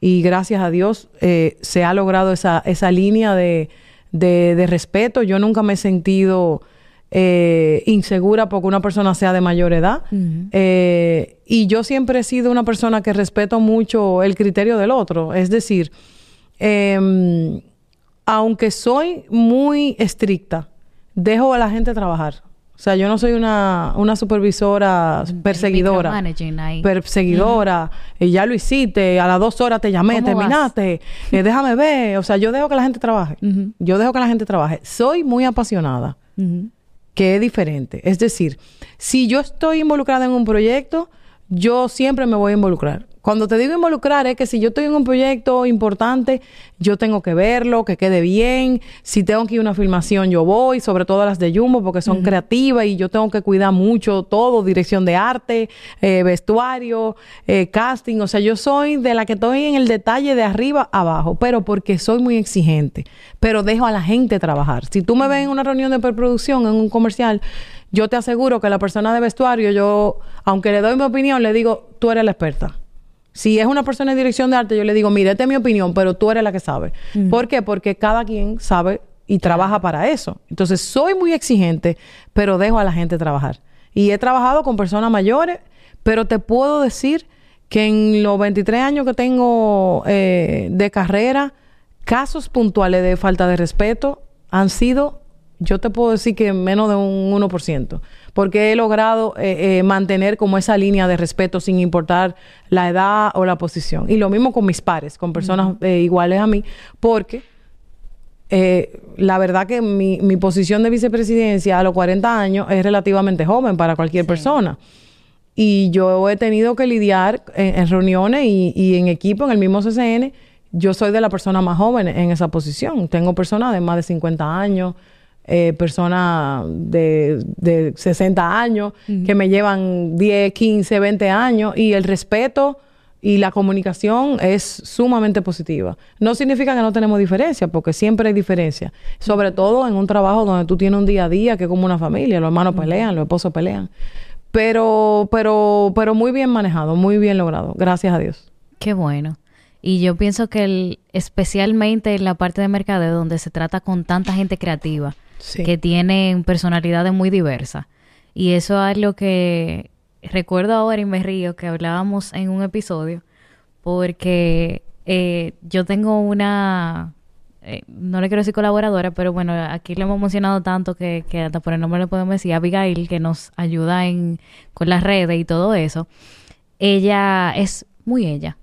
y gracias a Dios eh, se ha logrado esa, esa línea de, de, respeto. Yo nunca me he sentido eh, insegura porque una persona sea de mayor edad. y yo siempre he sido una persona que respeto mucho el criterio del otro. Es decir, em, aunque soy muy estricta, dejo a la gente trabajar. O sea, yo no soy una, una supervisora perseguidora. Perseguidora. y ya lo hiciste, a las dos horas te llamé, terminaste. Eh, déjame ver. O sea, yo dejo que la gente trabaje. Yo dejo que la gente trabaje. Soy muy apasionada, que es diferente. Es decir, si yo estoy involucrada en un proyecto, yo siempre me voy a involucrar. Cuando te digo involucrar es que si yo estoy en un proyecto importante, yo tengo que verlo, que quede bien. Si tengo que ir a una filmación, yo voy, sobre todo las de Jumbo, porque son creativas y yo tengo que cuidar mucho todo, dirección de arte, eh, vestuario, eh, casting. O sea, yo soy de la que estoy en el detalle de arriba a abajo, pero porque soy muy exigente. Pero dejo a la gente trabajar. Si tú me ves en una reunión de preproducción, en un comercial, yo te aseguro que la persona de vestuario, yo, aunque le doy mi opinión, le digo, tú eres la experta. Si es una persona en dirección de arte, yo le digo, mire, esta es mi opinión, pero tú eres la que sabe. ¿Por qué? Porque cada quien sabe y trabaja para eso. Entonces, soy muy exigente, pero dejo a la gente trabajar. Y he trabajado con personas mayores, pero te puedo decir que en los 23 años que tengo eh, de carrera, casos puntuales de falta de respeto han sido, yo te puedo decir que menos de un 1% porque he logrado eh, eh, mantener como esa línea de respeto sin importar la edad o la posición. Y lo mismo con mis pares, con personas eh, iguales a mí, porque la verdad que mi, mi, posición de vicepresidencia a los 40 años es relativamente joven para cualquier persona. Y yo he tenido que lidiar en, reuniones y, y, en equipo, en el mismo CCN. Yo soy de la persona más joven en esa posición. Tengo personas de más de 50 años, eh, personas de, de 60 años que me llevan 10, 15, 20 años y el respeto y la comunicación es sumamente positiva. No significa que no tenemos diferencia, porque siempre hay diferencia. Sobre todo en un trabajo donde tú tienes un día a día que es como una familia, los hermanos pelean, los esposos pelean. Pero, pero, pero muy bien manejado, muy bien logrado, gracias a Dios. Qué bueno. Y yo pienso que el, especialmente en la parte de mercadeo donde se trata con tanta gente creativa, que tienen personalidades muy diversas. Y eso es lo que recuerdo ahora y me río que hablábamos en un episodio, porque eh, yo tengo una, eh, no le quiero decir colaboradora, pero bueno, aquí le hemos mencionado tanto que, que hasta por el nombre le podemos decir Abigail, que nos ayuda en, con las redes y todo eso. Ella es muy ella.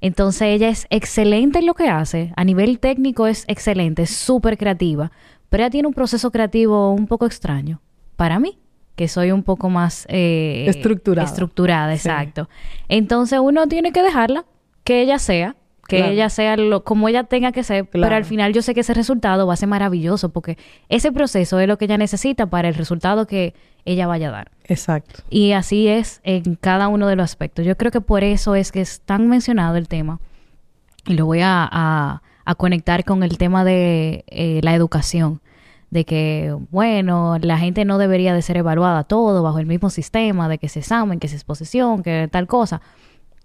Entonces ella es excelente en lo que hace, a nivel técnico es excelente, súper creativa, pero ella tiene un proceso creativo un poco extraño para mí, que soy un poco más eh, estructurada. Estructurada, exacto. Entonces uno tiene que dejarla, que ella sea, que ella sea lo, como ella tenga que ser, pero al final yo sé que ese resultado va a ser maravilloso porque ese proceso es lo que ella necesita para el resultado que ella vaya a dar. Exacto. Y así es en cada uno de los aspectos. Yo creo que por eso es que es tan mencionado el tema y lo voy a a conectar con el tema de eh, la educación, de que, bueno, la gente no debería de ser evaluada todo bajo el mismo sistema, de que se examen, que se exposición, que tal cosa.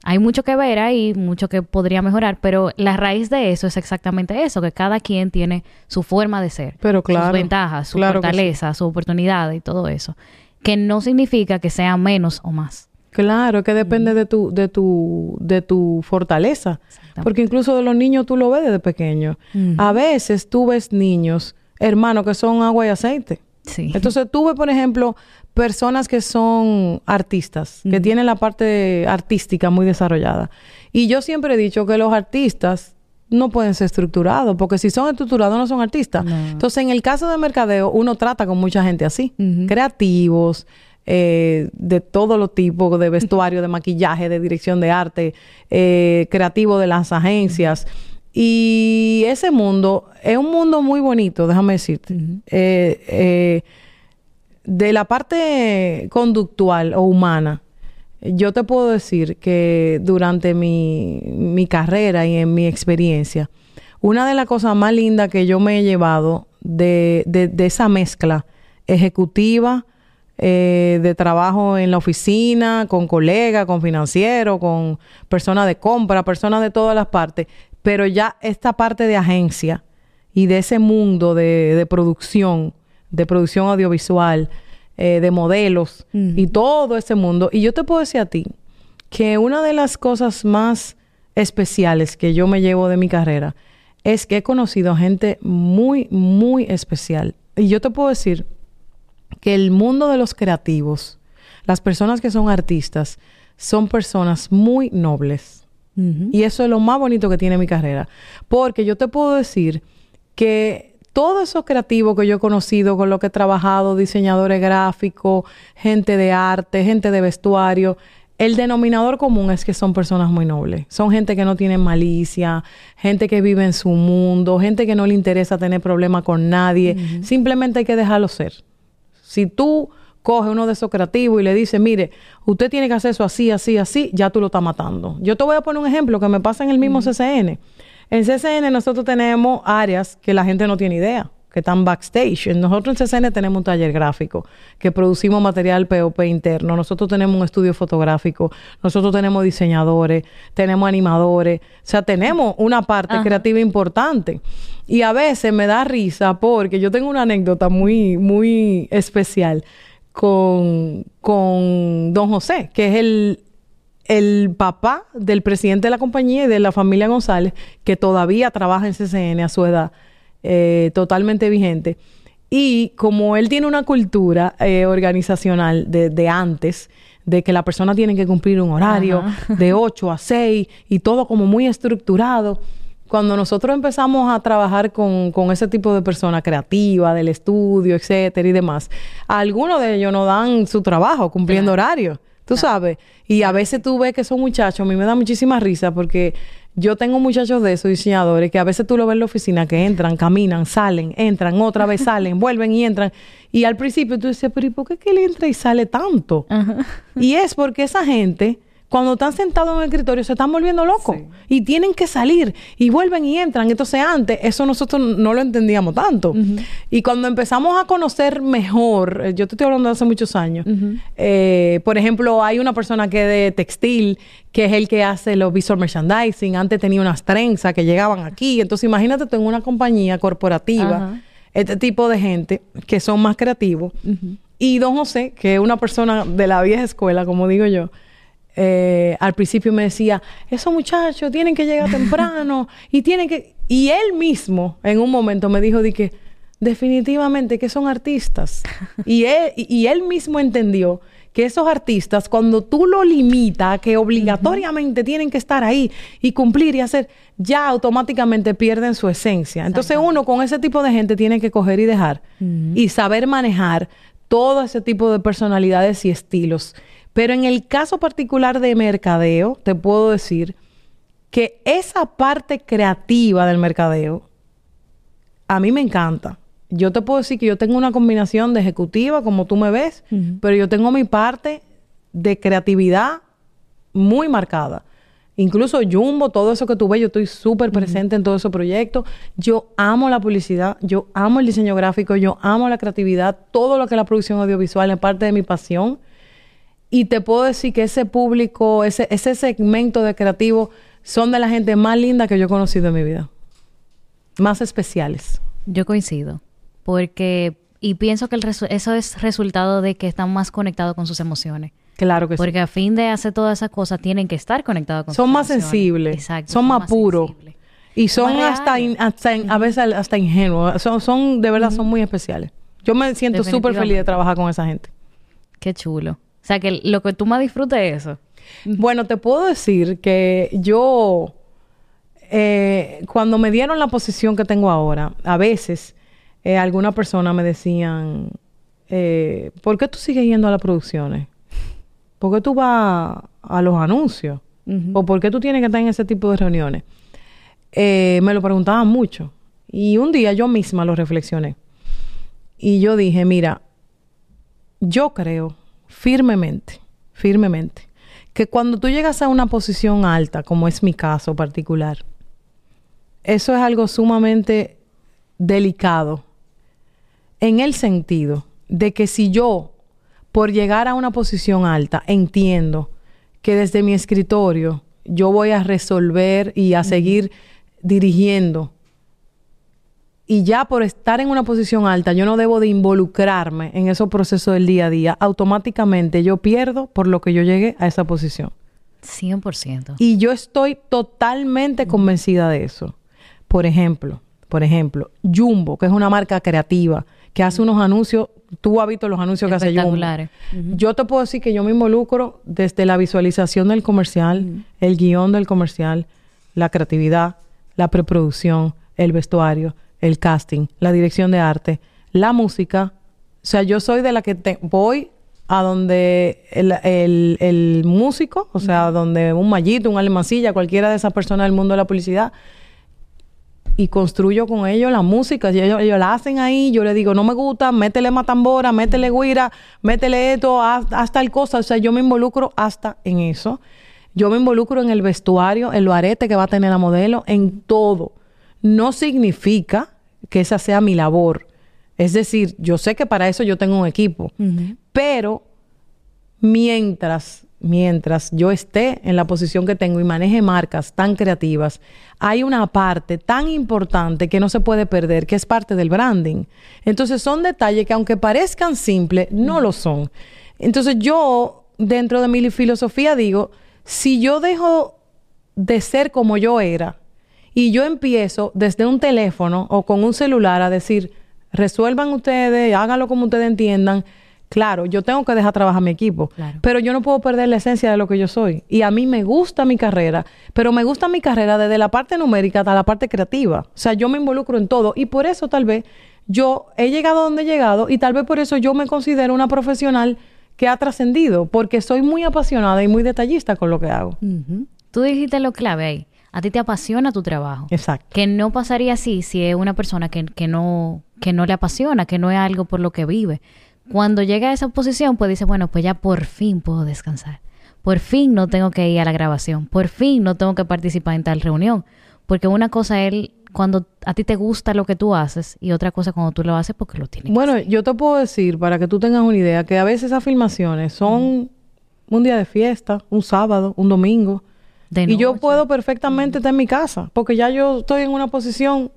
Hay mucho que ver ahí, mucho que podría mejorar, pero la raíz de eso es exactamente eso, que cada quien tiene su forma de ser, pero claro, sus ventajas, su fortaleza, su oportunidad y todo eso, que no significa que sea menos o más. Claro, que depende de tu, de tu, de tu fortaleza. Porque incluso de los niños tú lo ves desde pequeño. A veces tú ves niños, hermanos, que son agua y aceite. Sí. Entonces tú ves, por ejemplo, personas que son artistas, que tienen la parte artística muy desarrollada. Y yo siempre he dicho que los artistas no pueden ser estructurados, porque si son estructurados no son artistas. Entonces, en el caso de mercadeo, uno trata con mucha gente así, creativos, eh, de todos los tipos, de vestuario, de maquillaje, de dirección de arte, eh, creativo de las agencias. Y ese mundo es un mundo muy bonito, déjame decirte. Eh, de la parte conductual o humana, yo te puedo decir que durante mi, mi carrera y en mi experiencia, una de las cosas más lindas que yo me he llevado de, de, esa mezcla ejecutiva, eh, de trabajo en la oficina, con colegas, con financieros, con personas de compra, personas de todas las partes, pero ya esta parte de agencia y de ese mundo de, de producción, de producción audiovisual, eh, de modelos y todo ese mundo. Y yo te puedo decir a ti que una de las cosas más especiales que yo me llevo de mi carrera es que he conocido gente muy, muy especial. Y yo te puedo decir que el mundo de los creativos, las personas que son artistas, son personas muy nobles. Y eso es lo más bonito que tiene mi carrera. Porque yo te puedo decir que todos esos creativos que yo he conocido, con los que he trabajado, diseñadores gráficos, gente de arte, gente de vestuario, el denominador común es que son personas muy nobles. Son gente que no tiene malicia, gente que vive en su mundo, gente que no le interesa tener problemas con nadie. Simplemente hay que dejarlo ser. Si tú coges uno de esos creativos y le dices, mire, usted tiene que hacer eso así, así, así, ya tú lo estás matando. Yo te voy a poner un ejemplo que me pasa en el mismo CCN. En CCN nosotros tenemos áreas que la gente no tiene idea, que están backstage. Nosotros en CCN tenemos un taller gráfico, que producimos material POP interno. Nosotros tenemos un estudio fotográfico. Nosotros tenemos diseñadores, tenemos animadores. O sea, tenemos una parte creativa importante. Y a veces me da risa porque yo tengo una anécdota muy, muy especial con, con Don José, que es el, el papá del presidente de la compañía y de la familia González, que todavía trabaja en CCN a su edad, eh, totalmente vigente. Y como él tiene una cultura eh, organizacional de, antes, de que la persona tiene que cumplir un horario de 8 a 6 y todo como muy estructurado, cuando nosotros empezamos a trabajar con, ese tipo de personas creativa, del estudio, etcétera y demás, algunos de ellos no dan su trabajo cumpliendo horario. Tú sabes. Y a veces tú ves que son muchachos, a mí me da muchísima risa porque yo tengo muchachos de esos diseñadores que a veces tú lo ves en la oficina que entran, caminan, salen, entran, otra vez salen, vuelven y entran. Y al principio tú dices, pero ¿y por qué que él entra y sale tanto? Y es porque esa gente cuando están sentados en el escritorio se están volviendo locos y tienen que salir y vuelven y entran. Entonces antes eso nosotros no lo entendíamos tanto. Y cuando empezamos a conocer mejor, eh, yo te estoy hablando de hace muchos años, eh, por ejemplo, hay una persona que de textil, que es el que hace los visual merchandising. Antes tenía unas trenzas que llegaban aquí. Entonces imagínate tú en una compañía corporativa, este tipo de gente que son más creativos. Y don José, que es una persona de la vieja escuela, como digo yo, eh, al principio me decía, esos muchachos tienen que llegar temprano y tienen que... Y él mismo en un momento me dijo de que definitivamente que son artistas. y, él, y él mismo entendió que esos artistas, cuando tú lo limitas, que obligatoriamente tienen que estar ahí y cumplir y hacer, ya automáticamente pierden su esencia. Entonces uno con ese tipo de gente tiene que coger y dejar y saber manejar todo ese tipo de personalidades y estilos pero en el caso particular de mercadeo, te puedo decir que esa parte creativa del mercadeo a mí me encanta. Yo te puedo decir que yo tengo una combinación de ejecutiva, como tú me ves, pero yo tengo mi parte de creatividad muy marcada. Incluso Jumbo, todo eso que tú ves, yo estoy súper presente en todo ese proyecto. Yo amo la publicidad, yo amo el diseño gráfico, yo amo la creatividad, todo lo que es la producción audiovisual es parte de mi pasión. Y te puedo decir que ese público, ese, ese segmento de creativo, son de la gente más linda que yo he conocido en mi vida. Más especiales. Yo coincido. Porque, y pienso que el eso es resultado de que están más conectados con sus emociones. Claro que sí. Porque a fin de hacer todas esas cosas tienen que estar conectados con son más sensibles. Exacto. Son, más, puros. Y son hasta, a veces hasta ingenuos. Son, son de verdad, son muy especiales. Yo me siento súper feliz de trabajar con esa gente. Qué chulo. O sea, que lo que tú más disfrutes es eso. Bueno, te puedo decir que yo, eh, cuando me dieron la posición que tengo ahora, a veces eh, algunas personas me decían, eh, ¿por qué tú sigues yendo a las producciones? ¿Por qué tú vas a los anuncios? ¿O por qué tú tienes que estar en ese tipo de reuniones? me lo preguntaban mucho. Y un día yo misma lo reflexioné. Y yo dije, mira, yo creo firmemente, firmemente, que cuando tú llegas a una posición alta, como es mi caso particular, eso es algo sumamente delicado en el sentido de que si yo, por llegar a una posición alta, entiendo que desde mi escritorio yo voy a resolver y a seguir dirigiendo y ya por estar en una posición alta, yo no debo de involucrarme en esos procesos del día a día, automáticamente yo pierdo por lo que yo llegué a esa posición. 100%. Y yo estoy totalmente convencida de eso. Por ejemplo, por ejemplo, Jumbo, que es una marca creativa, que hace unos anuncios, tú has visto los anuncios que hace Jumbo. Yo te puedo decir que yo me involucro desde la visualización del comercial, el guion del comercial, la creatividad, la preproducción, el vestuario, el casting, la dirección de arte, la música. O sea, yo soy de la que te, voy a donde el, músico, o sea, donde un mallito, un alemancilla, cualquiera de esas personas del mundo de la publicidad, y construyo con ellos la música. Y ellos, la hacen ahí, yo le digo, no me gusta, métele matambora, métele guira, métele esto, hasta el cosa. O sea, yo me involucro hasta en eso. Yo me involucro en el vestuario, en lo arete que va a tener la modelo, en todo. No significa que esa sea mi labor. Es decir, yo sé que para eso yo tengo un equipo, pero mientras, mientras yo esté en la posición que tengo y maneje marcas tan creativas, hay una parte tan importante que no se puede perder, que es parte del branding. Entonces son detalles que aunque parezcan simples, no lo son. Entonces yo, dentro de mi filosofía, digo, si yo dejo de ser como yo era, y yo empiezo desde un teléfono o con un celular a decir, resuelvan ustedes, háganlo como ustedes entiendan. Claro, yo tengo que dejar trabajar mi equipo, pero yo no puedo perder la esencia de lo que yo soy. Y a mí me gusta mi carrera, pero me gusta mi carrera desde la parte numérica hasta la parte creativa. O sea, yo me involucro en todo y por eso tal vez yo he llegado a donde he llegado y tal vez por eso yo me considero una profesional que ha trascendido, porque soy muy apasionada y muy detallista con lo que hago. Tú dijiste lo clave ahí a ti te apasiona tu trabajo. Exacto. Que no pasaría así si es una persona que, no, que no le apasiona, que no es algo por lo que vive. Cuando llega a esa posición, pues dice, bueno, pues ya por fin puedo descansar. Por fin no tengo que ir a la grabación. Por fin no tengo que participar en tal reunión. Porque una cosa es cuando a ti te gusta lo que tú haces y otra cosa cuando tú lo haces porque lo tienes. Bueno, yo te puedo decir, para que tú tengas una idea, que a veces esas filmaciones son un día de fiesta, un sábado, un domingo y yo puedo perfectamente estar en mi casa, porque ya yo estoy en una posición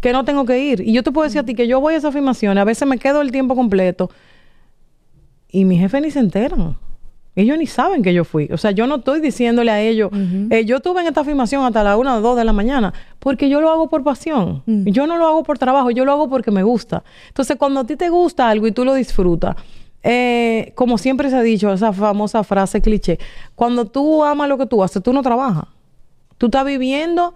que no tengo que ir. Y yo te puedo decir a ti que yo voy a esa afirmación, a veces me quedo el tiempo completo y mi jefe ni se enteran. Ellos ni saben que yo fui. O sea, yo no estoy diciéndole a ellos, eh, yo estuve en esta afirmación hasta la una o dos de la mañana, porque yo lo hago por pasión. Yo no lo hago por trabajo, yo lo hago porque me gusta. Entonces, cuando a ti te gusta algo y tú lo disfrutas, eh, como siempre se ha dicho, esa famosa frase cliché, cuando tú amas lo que tú haces, tú no trabajas. Tú estás viviendo,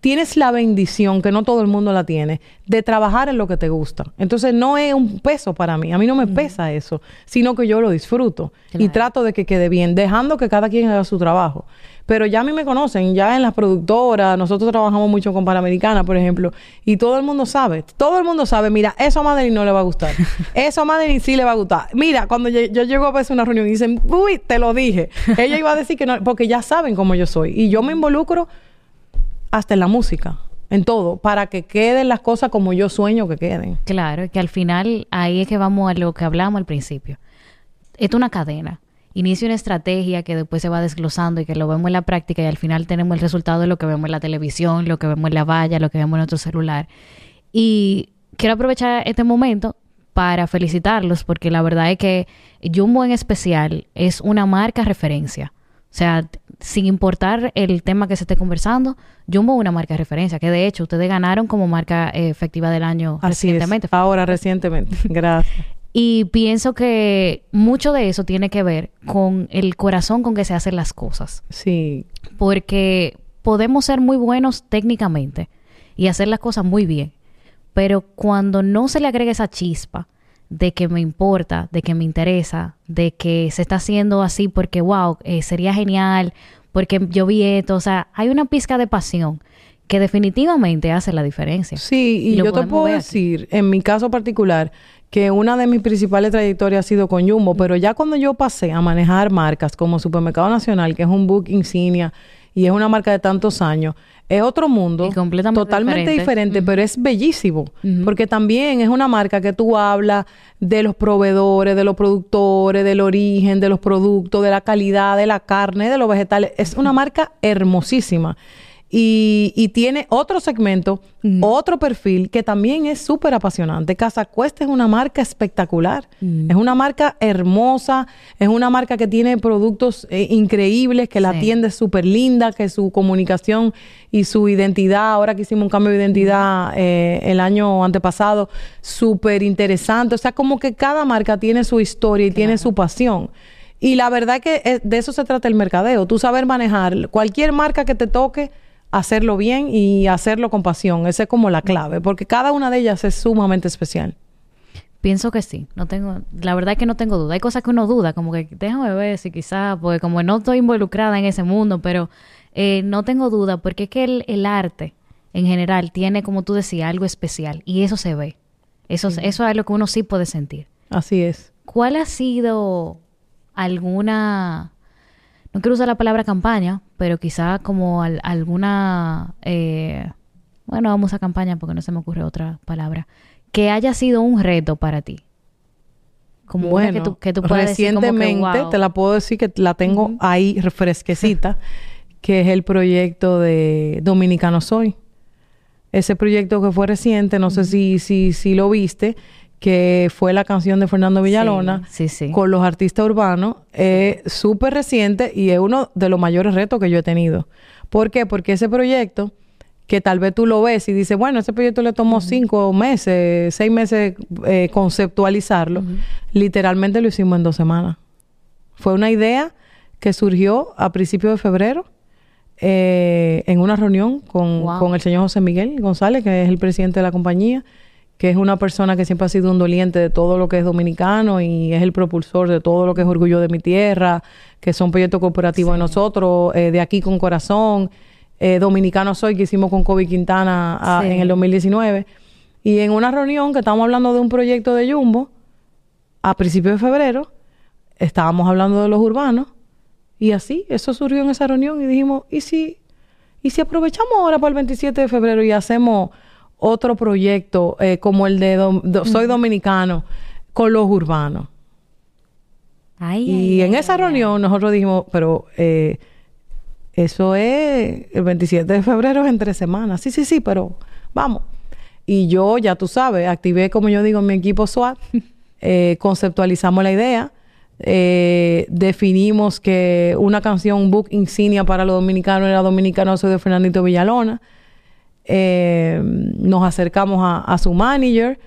tienes la bendición, que no todo el mundo la tiene, de trabajar en lo que te gusta. Entonces no es un peso para mí, a mí no me pesa eso, sino que yo lo disfruto y trato de que quede bien, dejando que cada quien haga su trabajo. Pero ya a mí me conocen, ya en las productoras, nosotros trabajamos mucho con Panamericana, por ejemplo, y todo el mundo sabe, todo el mundo sabe, mira, eso a Madeline no le va a gustar, eso a Madeline sí le va a gustar. Mira, cuando yo, llego a veces a una reunión y dicen, uy, te lo dije, ella iba a decir que no, porque ya saben cómo yo soy, y yo me involucro hasta en la música en todo, para que queden las cosas como yo sueño que queden. Claro, que al final ahí es que vamos a lo que hablamos al principio. es una cadena inicia una estrategia que después se va desglosando y que lo vemos en la práctica y al final tenemos el resultado de lo que vemos en la televisión, lo que vemos en la valla, lo que vemos en nuestro celular. Y quiero aprovechar este momento para felicitarlos porque la verdad es que Jumbo en especial es una marca referencia. O sea, sin importar el tema que se esté conversando, Jumbo es una marca de referencia, que de hecho ustedes ganaron como marca eh, efectiva del año recientemente. Ahora, recientemente. Gracias. Y pienso que mucho de eso tiene que ver con el corazón con que se hacen las cosas. Sí. Porque podemos ser muy buenos técnicamente y hacer las cosas muy bien, pero cuando no se le agrega esa chispa de que me importa, de que me interesa, de que se está haciendo así porque, wow, eh, sería genial, porque yo vi esto, o sea, hay una pizca de pasión que definitivamente hace la diferencia. Sí, y, yo te puedo decir, en mi caso particular, que una de mis principales trayectorias ha sido con Jumbo, pero ya cuando yo pasé a manejar marcas como Supermercado Nacional, que es un book insignia y es una marca de tantos años, es otro mundo, totalmente diferente, pero es bellísimo, porque también es una marca que tú hablas de los proveedores, de los productores, del origen, de los productos, de la calidad, de la carne, de los vegetales. Es una marca hermosísima. Y, tiene otro segmento, otro perfil que también es súper apasionante. Casa Cuesta es una marca espectacular. Es una marca hermosa, es una marca que tiene productos eh, increíbles, que la tienda es súper linda, que su comunicación y su identidad, ahora que hicimos un cambio de identidad eh, el año antepasado, súper interesante. O sea, como que cada marca tiene su historia y tiene su pasión. Y la verdad es que eh, de eso se trata el mercadeo. Tú saber manejar cualquier marca que te toque hacerlo bien y hacerlo con pasión. Esa es como la clave, porque cada una de ellas es sumamente especial. Pienso que sí, no tengo, la verdad es que no tengo duda. Hay cosas que uno duda, como que déjame ver si quizás, porque como no estoy involucrada en ese mundo, pero eh, no tengo duda, porque es que el, arte en general tiene, como tú decías, algo especial y eso se ve. Eso, eso es lo que uno sí puede sentir. Así es. ¿Cuál ha sido alguna no quiero usar la palabra campaña, pero quizá como alguna, eh, bueno, vamos a campaña porque no se me ocurre otra palabra, que haya sido un reto para ti. Como bueno, que tú, que tú recientemente te la puedo decir que la tengo ahí refresquecita, que es el proyecto de Dominicano Soy. Ese proyecto que fue reciente, no sé si, si, si lo viste, que fue la canción de Fernando Villalona con los artistas urbanos, es súper reciente y es uno de los mayores retos que yo he tenido. ¿Por qué? Porque ese proyecto, que tal vez tú lo ves y dices, bueno, ese proyecto le tomó cinco meses, seis meses eh, conceptualizarlo, literalmente lo hicimos en dos semanas. Fue una idea que surgió a principios de febrero eh, en una reunión con, con el señor José Miguel González, que es el presidente de la compañía que es una persona que siempre ha sido un doliente de todo lo que es dominicano y es el propulsor de todo lo que es orgullo de mi tierra, que son proyectos cooperativos de nosotros, eh, de aquí con corazón, eh, dominicano soy, que hicimos con Kobe Quintana ah, en el 2019. Y en una reunión que estábamos hablando de un proyecto de Jumbo, a principios de febrero, estábamos hablando de los urbanos, y así, eso surgió en esa reunión y dijimos, ¿y si, y si aprovechamos ahora para el 27 de febrero y hacemos otro proyecto eh, como el de Soy Dominicano con los urbanos. y en esa reunión nosotros dijimos, pero eh, eso es el 27 de febrero es entre semanas. Sí, sí, sí, pero vamos. Y yo, ya tú sabes, activé, como yo digo, mi equipo SWAT, eh, conceptualizamos la idea, definimos que una canción, un book insignia para los dominicanos era Dominicano Soy de Fernandito Villalona eh, nos acercamos a, su manager,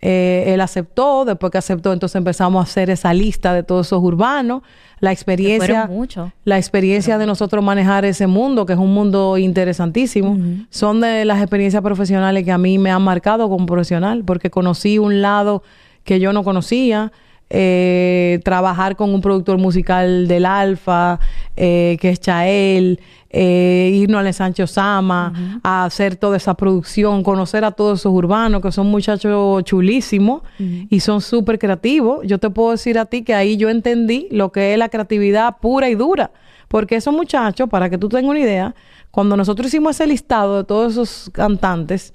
eh, él aceptó, después que aceptó, entonces empezamos a hacer esa lista de todos esos urbanos, la experiencia, la experiencia de nosotros manejar ese mundo, que es un mundo interesantísimo, son de las experiencias profesionales que a mí me han marcado como profesional, porque conocí un lado que yo no conocía, eh, trabajar con un productor musical del Alfa, eh, que es Chael, eh, irnos al Sancho Sama, a hacer toda esa producción, conocer a todos esos urbanos, que son muchachos chulísimos y son súper creativos. Yo te puedo decir a ti que ahí yo entendí lo que es la creatividad pura y dura. Porque esos muchachos, para que tú tengas una idea, cuando nosotros hicimos ese listado de todos esos cantantes,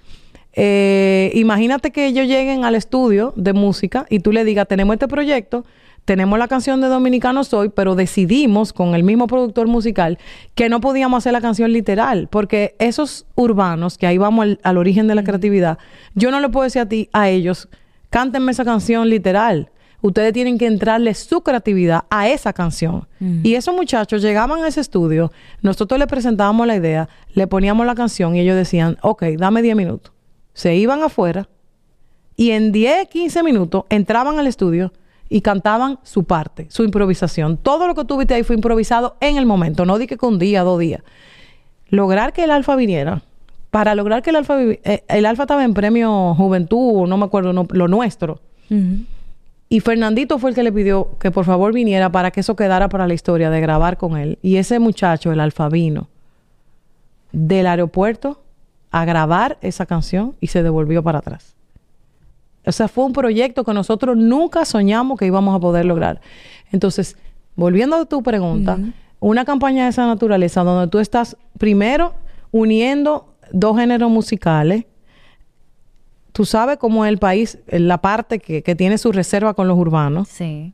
eh, imagínate que ellos lleguen al estudio de música y tú le digas, tenemos este proyecto, tenemos la canción de Dominicano Soy, pero decidimos con el mismo productor musical que no podíamos hacer la canción literal, porque esos urbanos, que ahí vamos al, origen de la creatividad, yo no le puedo decir a ti, a ellos, cántenme esa canción literal. Ustedes tienen que entrarle su creatividad a esa canción. Y esos muchachos llegaban a ese estudio, nosotros les presentábamos la idea, le poníamos la canción y ellos decían, ok, dame 10 minutos se iban afuera y en 10, 15 minutos entraban al estudio y cantaban su parte, su improvisación. Todo lo que tuviste ahí fue improvisado en el momento, no di que con un día, dos días. Lograr que el alfa viniera, para lograr que el alfa, eh, el alfa estaba en premio juventud, no me acuerdo, lo nuestro. Y Fernandito fue el que le pidió que por favor viniera para que eso quedara para la historia de grabar con él. Y ese muchacho, el alfa, vino del aeropuerto a grabar esa canción y se devolvió para atrás. O sea, fue un proyecto que nosotros nunca soñamos que íbamos a poder lograr. Entonces, volviendo a tu pregunta, una campaña de esa naturaleza donde tú estás primero uniendo dos géneros musicales, tú sabes cómo es el país, la parte que, tiene su reserva con los urbanos. Sí.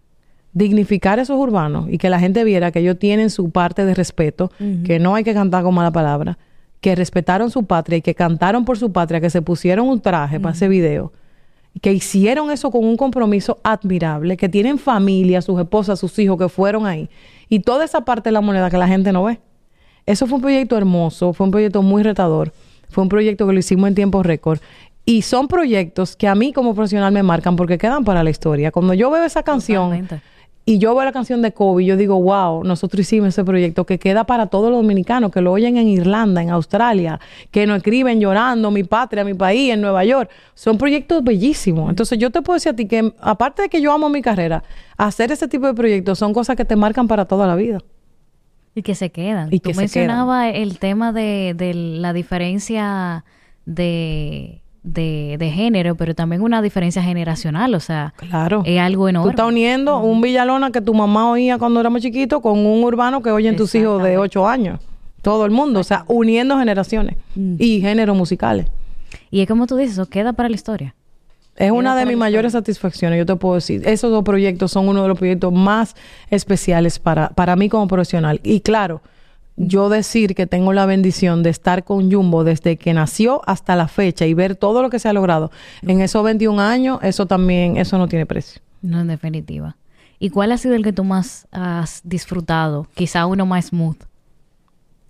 Dignificar a esos urbanos y que la gente viera que ellos tienen su parte de respeto, que no hay que cantar con mala palabra, que respetaron su patria y que cantaron por su patria, que se pusieron un traje para ese video, que hicieron eso con un compromiso admirable, que tienen familia, sus esposas, sus hijos que fueron ahí. Y toda esa parte de la moneda que la gente no ve. Eso fue un proyecto hermoso, fue un proyecto muy retador, fue un proyecto que lo hicimos en tiempo récord. Y son proyectos que a mí como profesional me marcan porque quedan para la historia. Cuando yo veo esa canción y yo veo la canción de Kobe, yo digo, wow, nosotros hicimos ese proyecto que queda para todos los dominicanos que lo oyen en Irlanda, en Australia, que nos escriben llorando, mi patria, mi país, en Nueva York. Son proyectos bellísimos. Entonces yo te puedo decir a ti que, aparte de que yo amo mi carrera, hacer ese tipo de proyectos son cosas que te marcan para toda la vida. Y que se quedan. Y Tú mencionabas el tema de, de la diferencia de, de, género, pero también una diferencia generacional, o sea, claro. es algo enorme. Tú estás uniendo un Villalona que tu mamá oía cuando éramos chiquitos con un urbano que oyen tus hijos de 8 años. Todo el mundo, o sea, uniendo generaciones mm. y géneros musicales. Y es como tú dices, eso queda para la historia. Es una de mis mayores satisfacciones, yo te puedo decir. Esos dos proyectos son uno de los proyectos más especiales para, para mí como profesional. Y claro, yo decir que tengo la bendición de estar con Jumbo desde que nació hasta la fecha y ver todo lo que se ha logrado en esos 21 años, eso también, eso no tiene precio. No, en definitiva. ¿Y cuál ha sido el que tú más has disfrutado? Quizá uno más smooth.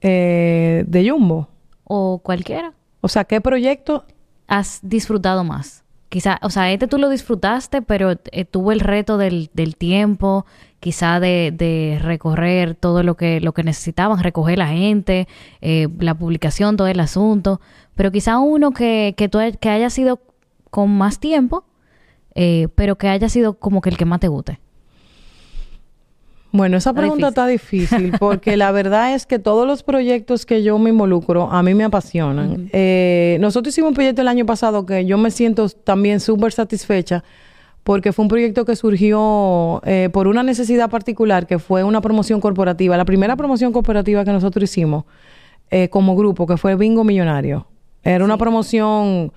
Eh, de Jumbo. O cualquiera. O sea, ¿qué proyecto? Has disfrutado más. Quizá, o sea, este tú lo disfrutaste, pero eh, tuvo el reto del, del tiempo, quizá de, de, recorrer todo lo que, lo que necesitaban, recoger la gente, eh, la publicación, todo el asunto, pero quizá uno que, que, tú, que haya sido con más tiempo, eh, pero que haya sido como que el que más te guste. Bueno, esa pregunta está difícil porque la verdad es que todos los proyectos que yo me involucro a mí me apasionan. Eh, nosotros hicimos un proyecto el año pasado que yo me siento también súper satisfecha porque fue un proyecto que surgió eh, por una necesidad particular que fue una promoción corporativa. La primera promoción corporativa que nosotros hicimos eh, como grupo, que fue Bingo Millonario. Era una promoción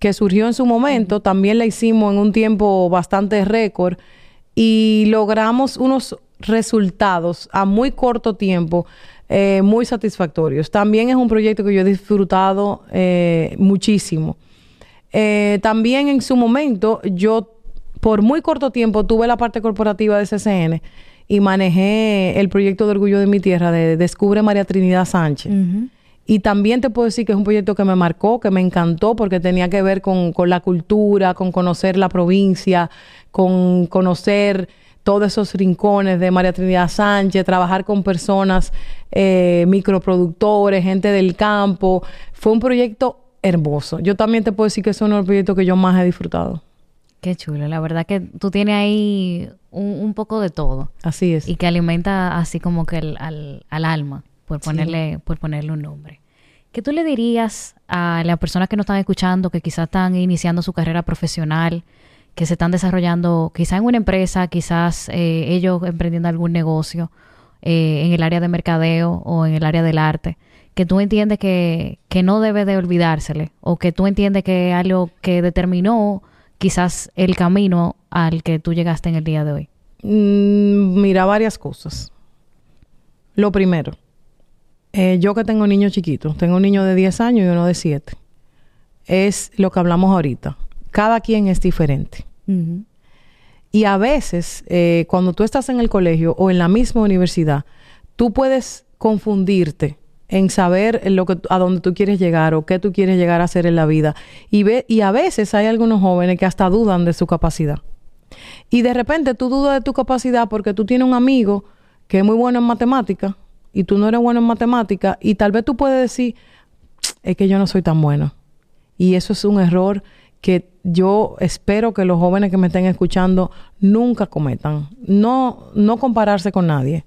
que surgió en su momento, también la hicimos en un tiempo bastante récord y logramos unos resultados a muy corto tiempo eh, muy satisfactorios. También es un proyecto que yo he disfrutado muchísimo. También en su momento yo por muy corto tiempo tuve la parte corporativa de CCN y manejé el proyecto de Orgullo de mi Tierra de Descubre María Trinidad Sánchez. Y también te puedo decir que es un proyecto que me marcó, que me encantó, porque tenía que ver con, con la cultura, con conocer la provincia, con conocer todos esos rincones de María Trinidad Sánchez, trabajar con personas, eh, microproductores, gente del campo. Fue un proyecto hermoso. Yo también te puedo decir que es uno de los proyectos que yo más he disfrutado. Qué chulo, la verdad que tú tienes ahí un, poco de todo. Así es. Y que alimenta así como que al, alma, por ponerle, por ponerle un nombre. ¿Qué tú le dirías a las personas que nos están escuchando, que quizás están iniciando su carrera profesional, que se están desarrollando quizás en una empresa, quizás eh, ellos emprendiendo algún negocio eh, en el área de mercadeo o en el área del arte, que tú entiendes que, que no debe de olvidársele o que tú entiendes que es algo que determinó quizás el camino al que tú llegaste en el día de hoy? Mm, mira, varias cosas. Lo primero, eh, yo que tengo niños chiquitos, tengo un niño de 10 años y uno de 7, es lo que hablamos ahorita cada quien es diferente. Y a veces, eh, cuando tú estás en el colegio o en la misma universidad, tú puedes confundirte en saber lo que, a dónde tú quieres llegar o qué tú quieres llegar a hacer en la vida. Y, ve, y a veces hay algunos jóvenes que hasta dudan de su capacidad. Y de repente tú dudas de tu capacidad porque tú tienes un amigo que es muy bueno en matemática y tú no eres bueno en matemática y tal vez tú puedes decir, es que yo no soy tan bueno. Y eso es un error que yo espero que los jóvenes que me estén escuchando nunca cometan. No, no compararse con nadie.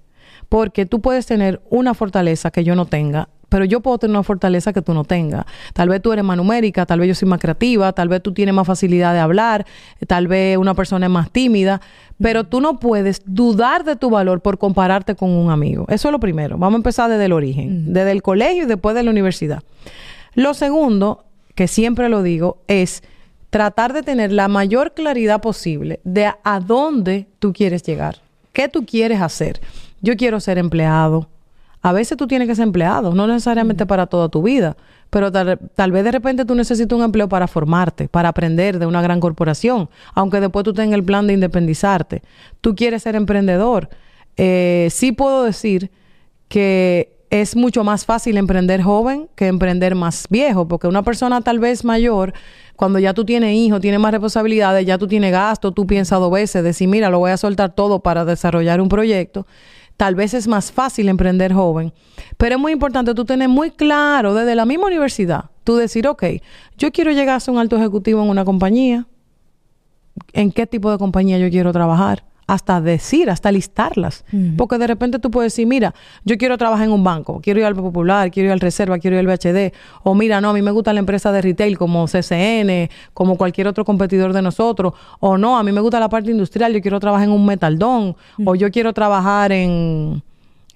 Porque tú puedes tener una fortaleza que yo no tenga, pero yo puedo tener una fortaleza que tú no tengas. Tal vez tú eres más numérica, tal vez yo soy más creativa, tal vez tú tienes más facilidad de hablar, tal vez una persona es más tímida, pero tú no puedes dudar de tu valor por compararte con un amigo. Eso es lo primero. Vamos a empezar desde el origen, desde el colegio y después de la universidad. Lo segundo, que siempre lo digo, es tratar de tener la mayor claridad posible de a dónde tú quieres llegar, qué tú quieres hacer. Yo quiero ser empleado, a veces tú tienes que ser empleado, no necesariamente para toda tu vida, pero tal, vez de repente tú necesitas un empleo para formarte, para aprender de una gran corporación, aunque después tú tengas el plan de independizarte. Tú quieres ser emprendedor. Eh, sí puedo decir que es mucho más fácil emprender joven que emprender más viejo, porque una persona tal vez mayor, cuando ya tú tienes hijos, tienes más responsabilidades, ya tú tienes gasto, tú piensas dos veces, decir, mira, lo voy a soltar todo para desarrollar un proyecto tal vez es más fácil emprender joven, pero es muy importante tú tener muy claro desde la misma universidad, tú decir, ok, yo quiero llegar a ser un alto ejecutivo en una compañía, en qué tipo de compañía yo quiero trabajar, hasta decir, hasta listarlas. Porque de repente tú puedes decir, mira, yo quiero trabajar en un banco, quiero ir al Popular, quiero ir al Reserva, quiero ir al BHD, o mira, no, a mí me gusta la empresa de retail como CCN, como cualquier otro competidor de nosotros, o no, a mí me gusta la parte industrial, yo quiero trabajar en un metaldón, o yo quiero trabajar en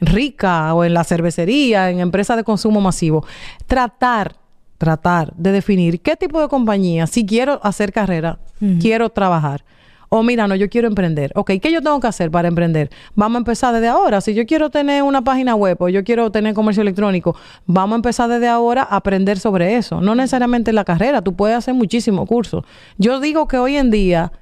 Rica o en la cervecería, en empresa de consumo masivo. Tratar tratar de definir qué tipo de compañía, si quiero hacer carrera, quiero trabajar. O mira, no, yo quiero emprender. Ok, ¿qué yo tengo que hacer para emprender? Vamos a empezar desde ahora. Si yo quiero tener una página web o yo quiero tener comercio electrónico, vamos a empezar desde ahora a aprender sobre eso. No necesariamente en la carrera, tú puedes hacer muchísimos cursos. Yo digo que hoy en día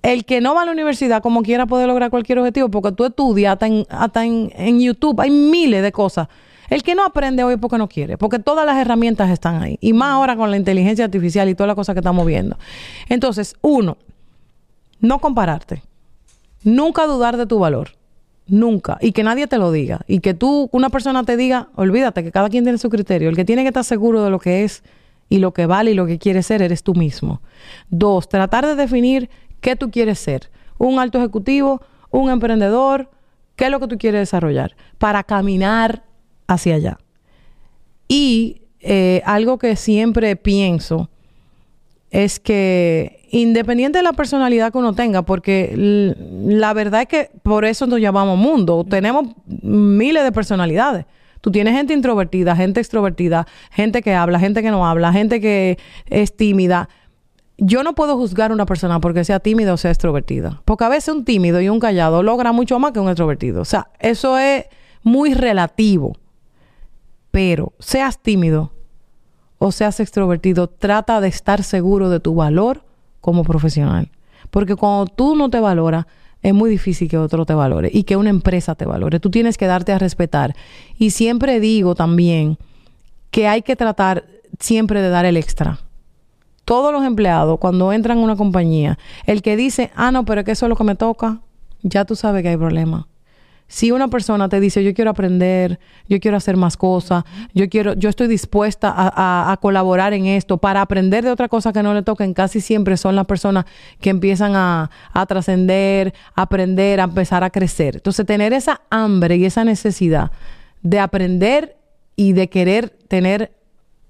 el que no va a la universidad como quiera puede lograr cualquier objetivo porque tú estudias hasta en, hasta en, en YouTube, hay miles de cosas. El que no aprende hoy es porque no quiere, porque todas las herramientas están ahí. Y más ahora con la inteligencia artificial y todas las cosas que estamos viendo. Entonces, uno, no compararte. Nunca dudar de tu valor. Nunca. Y que nadie te lo diga. Y que tú, una persona te diga, olvídate que cada quien tiene su criterio. El que tiene que estar seguro de lo que es y lo que vale y lo que quiere ser eres tú mismo. Dos, tratar de definir qué tú quieres ser. Un alto ejecutivo, un emprendedor, qué es lo que tú quieres desarrollar para caminar hacia allá. Y eh, algo que siempre pienso es que independiente de la personalidad que uno tenga, porque la verdad es que por eso nos llamamos mundo, tenemos miles de personalidades. Tú tienes gente introvertida, gente extrovertida, gente que habla, gente que no habla, gente que es tímida. Yo no puedo juzgar a una persona porque sea tímida o sea extrovertida, porque a veces un tímido y un callado logra mucho más que un extrovertido. O sea, eso es muy relativo. Pero seas tímido, o seas extrovertido, trata de estar seguro de tu valor como profesional. Porque cuando tú no te valoras, es muy difícil que otro te valore y que una empresa te valore. Tú tienes que darte a respetar. Y siempre digo también que hay que tratar siempre de dar el extra. Todos los empleados, cuando entran a una compañía, el que dice, ah, no, pero es que eso es lo que me toca, ya tú sabes que hay problema. Si una persona te dice, yo quiero aprender, yo quiero hacer más cosas, yo quiero, yo estoy dispuesta a, colaborar en esto para aprender de otra cosa que no le toquen, casi siempre son las personas que empiezan a, trascender, a aprender, a empezar a crecer. Entonces, tener esa hambre y esa necesidad de aprender y de querer tener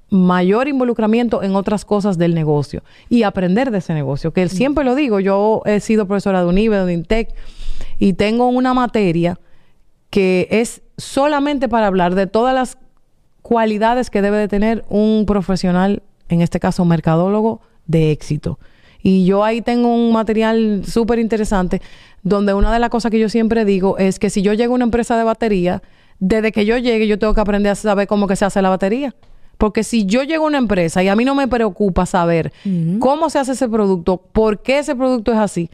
mayor involucramiento en otras cosas del negocio y aprender de ese negocio, que siempre lo digo, yo he sido profesora de UNIBE, de INTEC y tengo una materia que es solamente para hablar de todas las cualidades que debe de tener un profesional, en este caso mercadólogo, de éxito. Y yo ahí tengo un material súper interesante donde una de las cosas que yo siempre digo es que si yo llego a una empresa de batería, desde que yo llegue yo tengo que aprender a saber cómo que se hace la batería. Porque si yo llego a una empresa y a mí no me preocupa saber cómo se hace ese producto, por qué ese producto es así,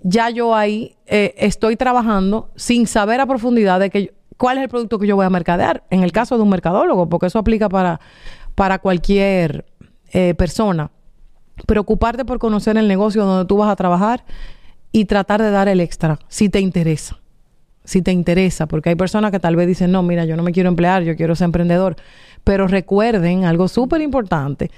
ya yo ahí eh, estoy trabajando sin saber a profundidad de que, cuál es el producto que yo voy a mercadear. En el caso de un mercadólogo, porque eso aplica para, para cualquier eh, persona. Preocuparte por conocer el negocio donde tú vas a trabajar y tratar de dar el extra, si te interesa. Si te interesa, porque hay personas que tal vez dicen, no, mira, yo no me quiero emplear, yo quiero ser emprendedor. Pero recuerden algo súper importante,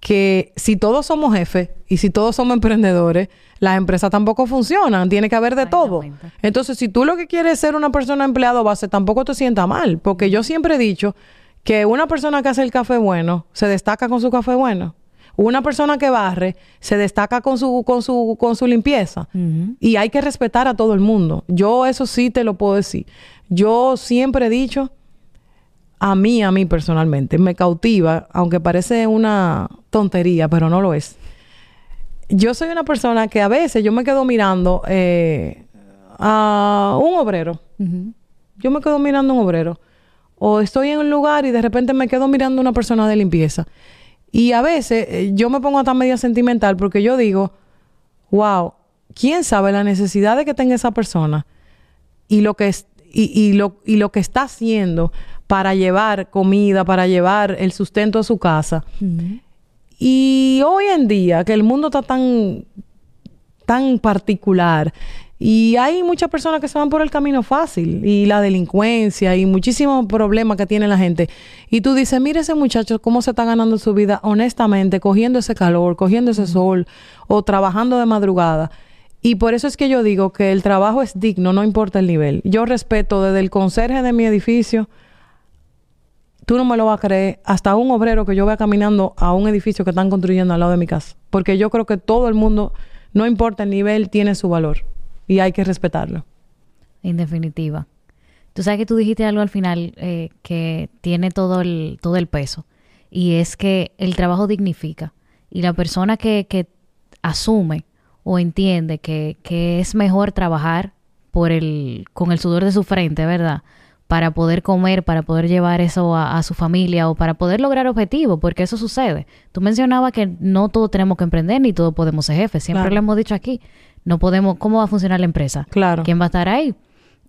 que si todos somos jefes y si todos somos emprendedores, las empresas tampoco funcionan, tiene que haber de todo. Entonces, si tú lo que quieres es ser una persona empleado base, tampoco te sienta mal, porque yo siempre he dicho que una persona que hace el café bueno se destaca con su café bueno. Una persona que barre se destaca con su, con su, con su limpieza. Y hay que respetar a todo el mundo. Yo eso sí te lo puedo decir. Yo siempre he dicho, a mí, a mí personalmente, me cautiva, aunque parece una tontería, pero no lo es. Yo soy una persona que a veces yo me quedo mirando eh, a un obrero. Yo me quedo mirando a un obrero. O estoy en un lugar y de repente me quedo mirando a una persona de limpieza. Y a veces eh, yo me pongo hasta media sentimental porque yo digo, wow, ¿quién sabe la necesidad de que tenga esa persona? Y lo que, es, y, lo, y lo que está haciendo para llevar comida, para llevar el sustento a su casa. Y hoy en día, que el mundo está tan, tan particular y hay muchas personas que se van por el camino fácil y la delincuencia y muchísimos problemas que tiene la gente. Y tú dices, mire ese muchacho cómo se está ganando su vida honestamente, cogiendo ese calor, cogiendo ese sol o trabajando de madrugada. Y por eso es que yo digo que el trabajo es digno, no importa el nivel. Yo respeto desde el conserje de mi edificio, tú no me lo vas a creer, hasta un obrero que yo vea caminando a un edificio que están construyendo al lado de mi casa. Porque yo creo que todo el mundo, no importa el nivel, tiene su valor y hay que respetarlo. En definitiva. Tú sabes que tú dijiste algo al final eh, que tiene todo el, todo el peso y es que el trabajo dignifica y la persona que, que asume o entiende que, que, es mejor trabajar por el, con el sudor de su frente, ¿verdad? Para poder comer, para poder llevar eso a, su familia o para poder lograr objetivos, porque eso sucede. Tú mencionabas que no todos tenemos que emprender ni todos podemos ser jefes, siempre lo hemos dicho aquí. No podemos, ¿cómo va a funcionar la empresa? Claro. ¿Quién va a estar ahí?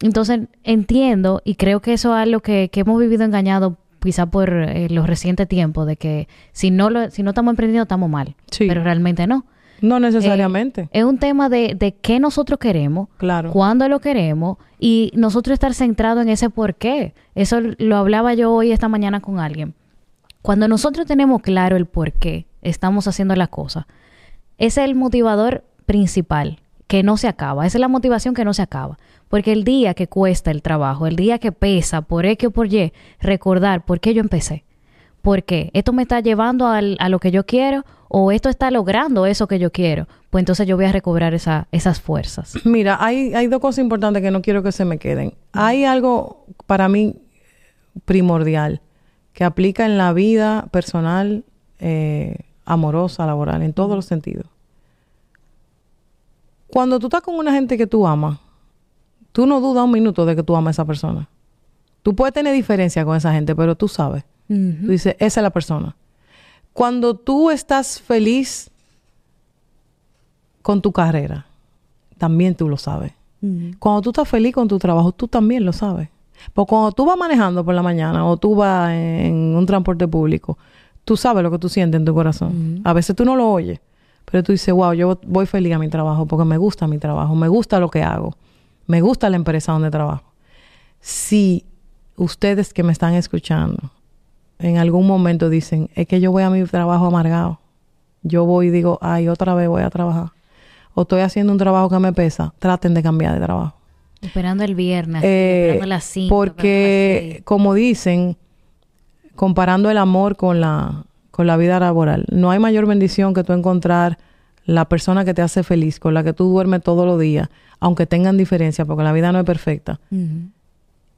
Entonces, entiendo y creo que eso es algo que, que hemos vivido engañado quizá por eh, los recientes tiempos, de que si no, lo, si no estamos emprendiendo, estamos mal. Sí. Pero realmente no. No necesariamente. Eh, es un tema de, de qué nosotros queremos, claro. cuándo lo queremos y nosotros estar centrados en ese por qué. Eso lo hablaba yo hoy esta mañana con alguien. Cuando nosotros tenemos claro el por qué estamos haciendo las cosas, ese es el motivador principal que no se acaba. Esa es la motivación que no se acaba. Porque el día que cuesta el trabajo, el día que pesa por X o por Y, recordar por qué yo empecé. ¿Por qué? ¿Esto me está llevando a lo que yo quiero o esto está logrando eso que yo quiero? Pues entonces yo voy a recobrar esa, esas fuerzas. Mira, hay, hay dos cosas importantes que no quiero que se me queden. Hay algo para mí primordial que aplica en la vida personal, eh, amorosa, laboral, en todos los sentidos. Cuando tú estás con una gente que tú amas, tú no dudas un minuto de que tú amas a esa persona. Tú puedes tener diferencia con esa gente, pero tú sabes. Tú dices, esa es la persona. Cuando tú estás feliz con tu carrera, también tú lo sabes. Cuando tú estás feliz con tu trabajo, tú también lo sabes. Porque cuando tú vas manejando por la mañana o tú vas en un transporte público, tú sabes lo que tú sientes en tu corazón. A veces tú no lo oyes, pero tú dices, wow, yo voy feliz a mi trabajo porque me gusta mi trabajo, me gusta lo que hago, me gusta la empresa donde trabajo. Si ustedes que me están escuchando en algún momento dicen, es que yo voy a mi trabajo amargado, yo voy y digo, ay, otra vez voy a trabajar, o estoy haciendo un trabajo que me pesa, traten de cambiar de trabajo. Esperando el viernes, eh, esperando las cinco, Porque, como dicen, comparando el amor con la, con la vida laboral. No hay mayor bendición que tú encontrar la persona que te hace feliz, con la que tú duermes todos los días, aunque tengan diferencia, porque la vida no es perfecta.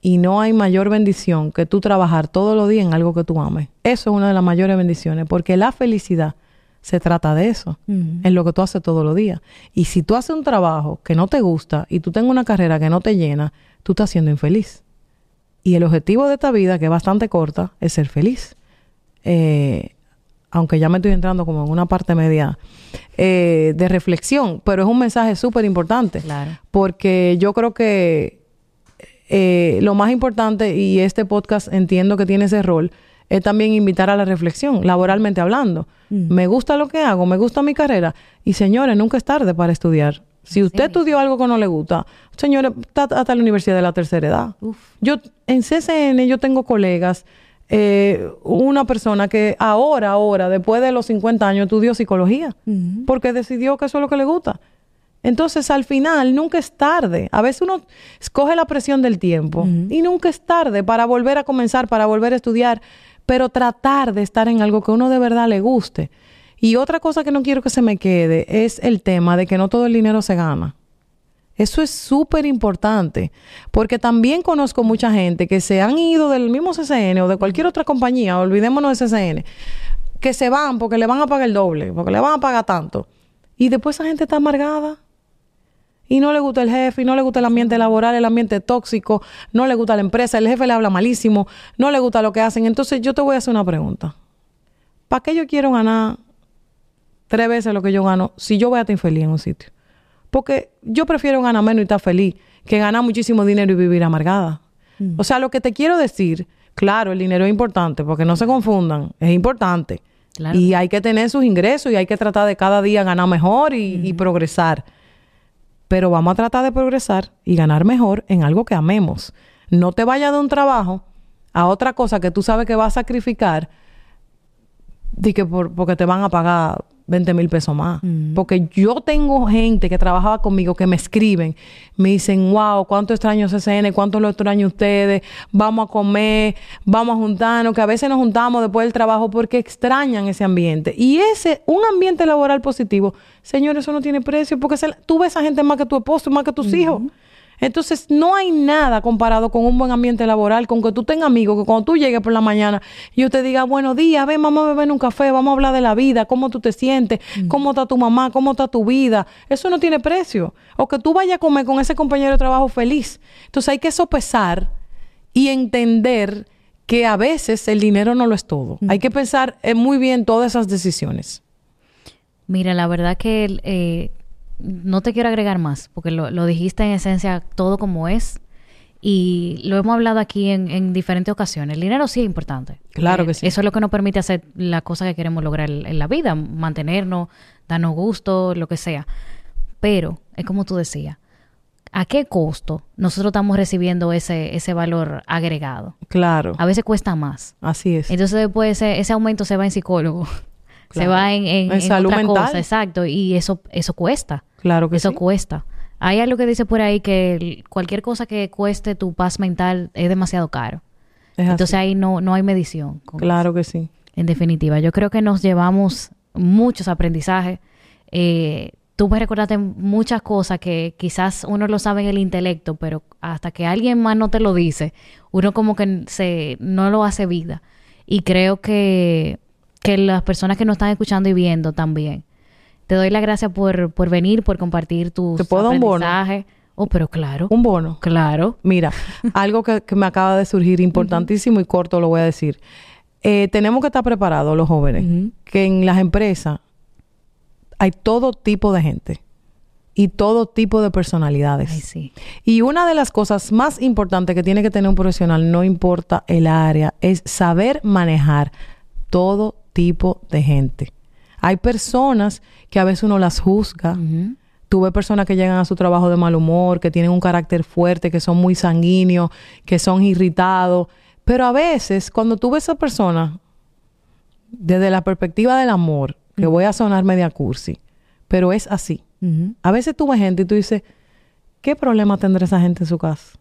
Y no hay mayor bendición que tú trabajar todos los días en algo que tú ames. Eso es una de las mayores bendiciones, porque la felicidad se trata de eso, en lo que tú haces todos los días. Y si tú haces un trabajo que no te gusta y tú tengas una carrera que no te llena, tú estás siendo infeliz. Y el objetivo de esta vida, que es bastante corta, es ser feliz. Eh, aunque ya me estoy entrando como en una parte media eh, de reflexión, pero es un mensaje súper importante. Claro. Porque yo creo que eh, lo más importante, y este podcast entiendo que tiene ese rol, es también invitar a la reflexión, laboralmente hablando. Mm. Me gusta lo que hago, me gusta mi carrera. Y señores, nunca es tarde para estudiar. Si usted estudió algo que no le gusta, señores, está hasta la universidad de la tercera edad. Yo en CCN yo tengo colegas eh, una persona que ahora, ahora, después de los 50 años, estudió psicología, porque decidió que eso es lo que le gusta. Entonces, al final, nunca es tarde. A veces uno escoge la presión del tiempo y nunca es tarde para volver a comenzar, para volver a estudiar. pero tratar de estar en algo que uno de verdad le guste. Y otra cosa que no quiero que se me quede es el tema de que no todo el dinero se gana. Eso es súper importante, porque también conozco mucha gente que se han ido del mismo CCN o de cualquier otra compañía, olvidémonos de CCN, que se van porque le van a pagar el doble, porque le van a pagar tanto. Y después esa gente está amargada. Y no le gusta el jefe, y no le gusta el ambiente laboral, el ambiente tóxico, no le gusta la empresa, el jefe le habla malísimo, no le gusta lo que hacen. Entonces yo te voy a hacer una pregunta. ¿Para qué yo quiero ganar tres veces lo que yo gano si yo voy a estar infeliz en un sitio? Porque yo prefiero ganar menos y estar feliz que ganar muchísimo dinero y vivir amargada. Mm. O sea, lo que te quiero decir, claro, el dinero es importante, porque no se confundan, es importante. Claro. Y hay que tener sus ingresos y hay que tratar de cada día ganar mejor y, y progresar. Pero vamos a tratar de progresar y ganar mejor en algo que amemos. No te vayas de un trabajo a otra cosa que tú sabes que vas a sacrificar di que por- porque te van a pagar 20 mil pesos más. Mm. Porque yo tengo gente que trabajaba conmigo que me escriben, me dicen, wow, cuánto extraño CCN, cuánto lo extraño ustedes, vamos a comer, vamos a juntarnos, que a veces nos juntamos después del trabajo porque extrañan ese ambiente. Y ese, un ambiente laboral positivo, señor, eso no tiene precio, porque se- tú ves a esa gente más que tu esposo, más que tus hijos. Entonces, no hay nada comparado con un buen ambiente laboral, con que tú tengas amigos, que cuando tú llegues por la mañana y yo te diga, buenos días, ven, vamos a beber un café, vamos a hablar de la vida, cómo tú te sientes, cómo está tu mamá, cómo está tu vida. Eso no tiene precio. O que tú vayas a comer con ese compañero de trabajo feliz. Entonces, hay que sopesar y entender que a veces el dinero no lo es todo. Hay que pensar eh, muy bien todas esas decisiones. Mira, la verdad que eh, no te quiero agregar más, porque lo, lo dijiste en esencia todo como es. Y lo hemos hablado aquí en, en diferentes ocasiones. El dinero sí es importante. Claro Eh, que sí. Eso es lo que nos permite hacer la cosa que queremos lograr en, en la vida, mantenernos, darnos gusto, lo que sea. Pero, es como tú decías, ¿a qué costo nosotros estamos recibiendo ese, ese valor agregado? Claro, A veces cuesta más. así es. Entonces después ese, ese aumento se va en psicólogo, se va en, en, En salud otra mental. cosa, exacto, y eso eso cuesta, Claro que eso sí. cuesta. Hay algo que dice por ahí que cualquier cosa que cueste tu paz mental es demasiado caro. Es así. Entonces ahí no no hay medición. Claro que sí. eso. En definitiva, yo creo que nos llevamos muchos aprendizajes. Eh, tú me recordaste muchas cosas que quizás uno lo sabe en el intelecto, pero hasta que alguien más no te lo dice, uno como que se no lo hace vida. Y creo que, que las personas que nos están escuchando y viendo también. Te doy las gracias por, por venir, por compartir tus ¿Te puedo un bono? Oh, pero claro, Un bono. claro. Mira, algo que, que me acaba de surgir importantísimo y corto lo voy a decir. Eh, tenemos que estar preparados los jóvenes, que en las empresas hay todo tipo de gente y todo tipo de personalidades. Ay, sí. Y una de las cosas más importantes que tiene que tener un profesional, no importa el área, es saber manejar todo tipo de gente. Hay personas que a veces uno las juzga. Ujú. Tú ves personas que llegan a su trabajo de mal humor, que tienen un carácter fuerte, que son muy sanguíneos, que son irritados. Pero a veces, cuando tú ves a esa persona, desde la perspectiva del amor, que voy a sonar media cursi, pero es así. A veces tú ves gente y tú dices, ¿qué problema tendrá esa gente en su casa?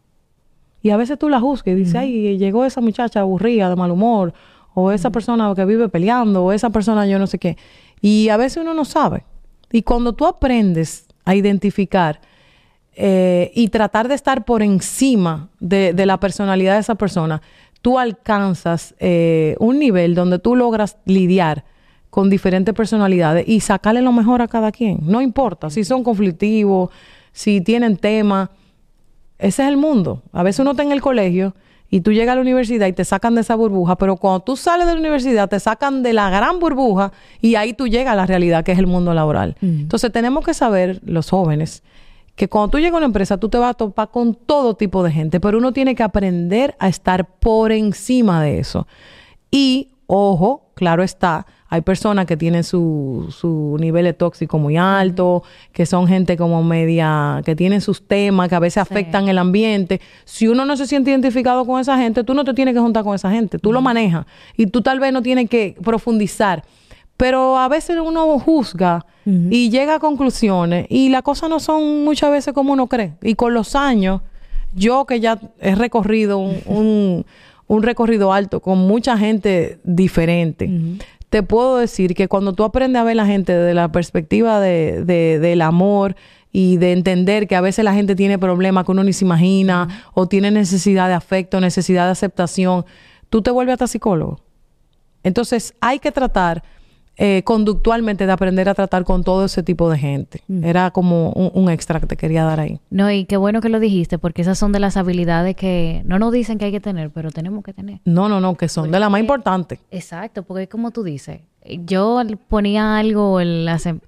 Y a veces tú la juzgas y dices, ay, llegó esa muchacha aburrida, de mal humor, o esa persona que vive peleando, o esa persona yo no sé qué. Y a veces uno no sabe. Y cuando tú aprendes a identificar eh, y tratar de estar por encima de, de la personalidad de esa persona, tú alcanzas eh, un nivel donde tú logras lidiar con diferentes personalidades y sacarle lo mejor a cada quien. No importa si son conflictivos, si tienen temas. Ese es el mundo. A veces uno está en el colegio y tú llegas a la universidad y te sacan de esa burbuja, pero cuando tú sales de la universidad te sacan de la gran burbuja y ahí tú llegas a la realidad que es el mundo laboral. Mm. Entonces tenemos que saber, los jóvenes, que cuando tú llegas a una empresa tú te vas a topar con todo tipo de gente, pero uno tiene que aprender a estar por encima de eso. Y, ojo, claro está, hay personas que tienen su, su nivel de tóxico muy alto, que son gente como media, que tienen sus temas, que a veces afectan el ambiente. Si uno no se siente identificado con esa gente, tú no te tienes que juntar con esa gente, tú lo manejas y tú tal vez no tienes que profundizar. Pero a veces uno juzga y llega a conclusiones y las cosas no son muchas veces como uno cree. Y con los años, yo que ya he recorrido un, un- un recorrido alto con mucha gente diferente. Te puedo decir que cuando tú aprendes a ver la gente desde la perspectiva de, de, del amor y de entender que a veces la gente tiene problemas que uno ni se imagina o tiene necesidad de afecto, necesidad de aceptación, tú te vuelves hasta psicólogo. Entonces hay que tratar eh, conductualmente de aprender a tratar con todo ese tipo de gente. Era como un, extra que te quería dar ahí. No, y qué bueno que lo dijiste, porque esas son de las habilidades que no nos dicen que hay que tener, pero tenemos que tener. No, no, no, que son de las más importantes. Exacto, porque como tú dices, yo ponía algo,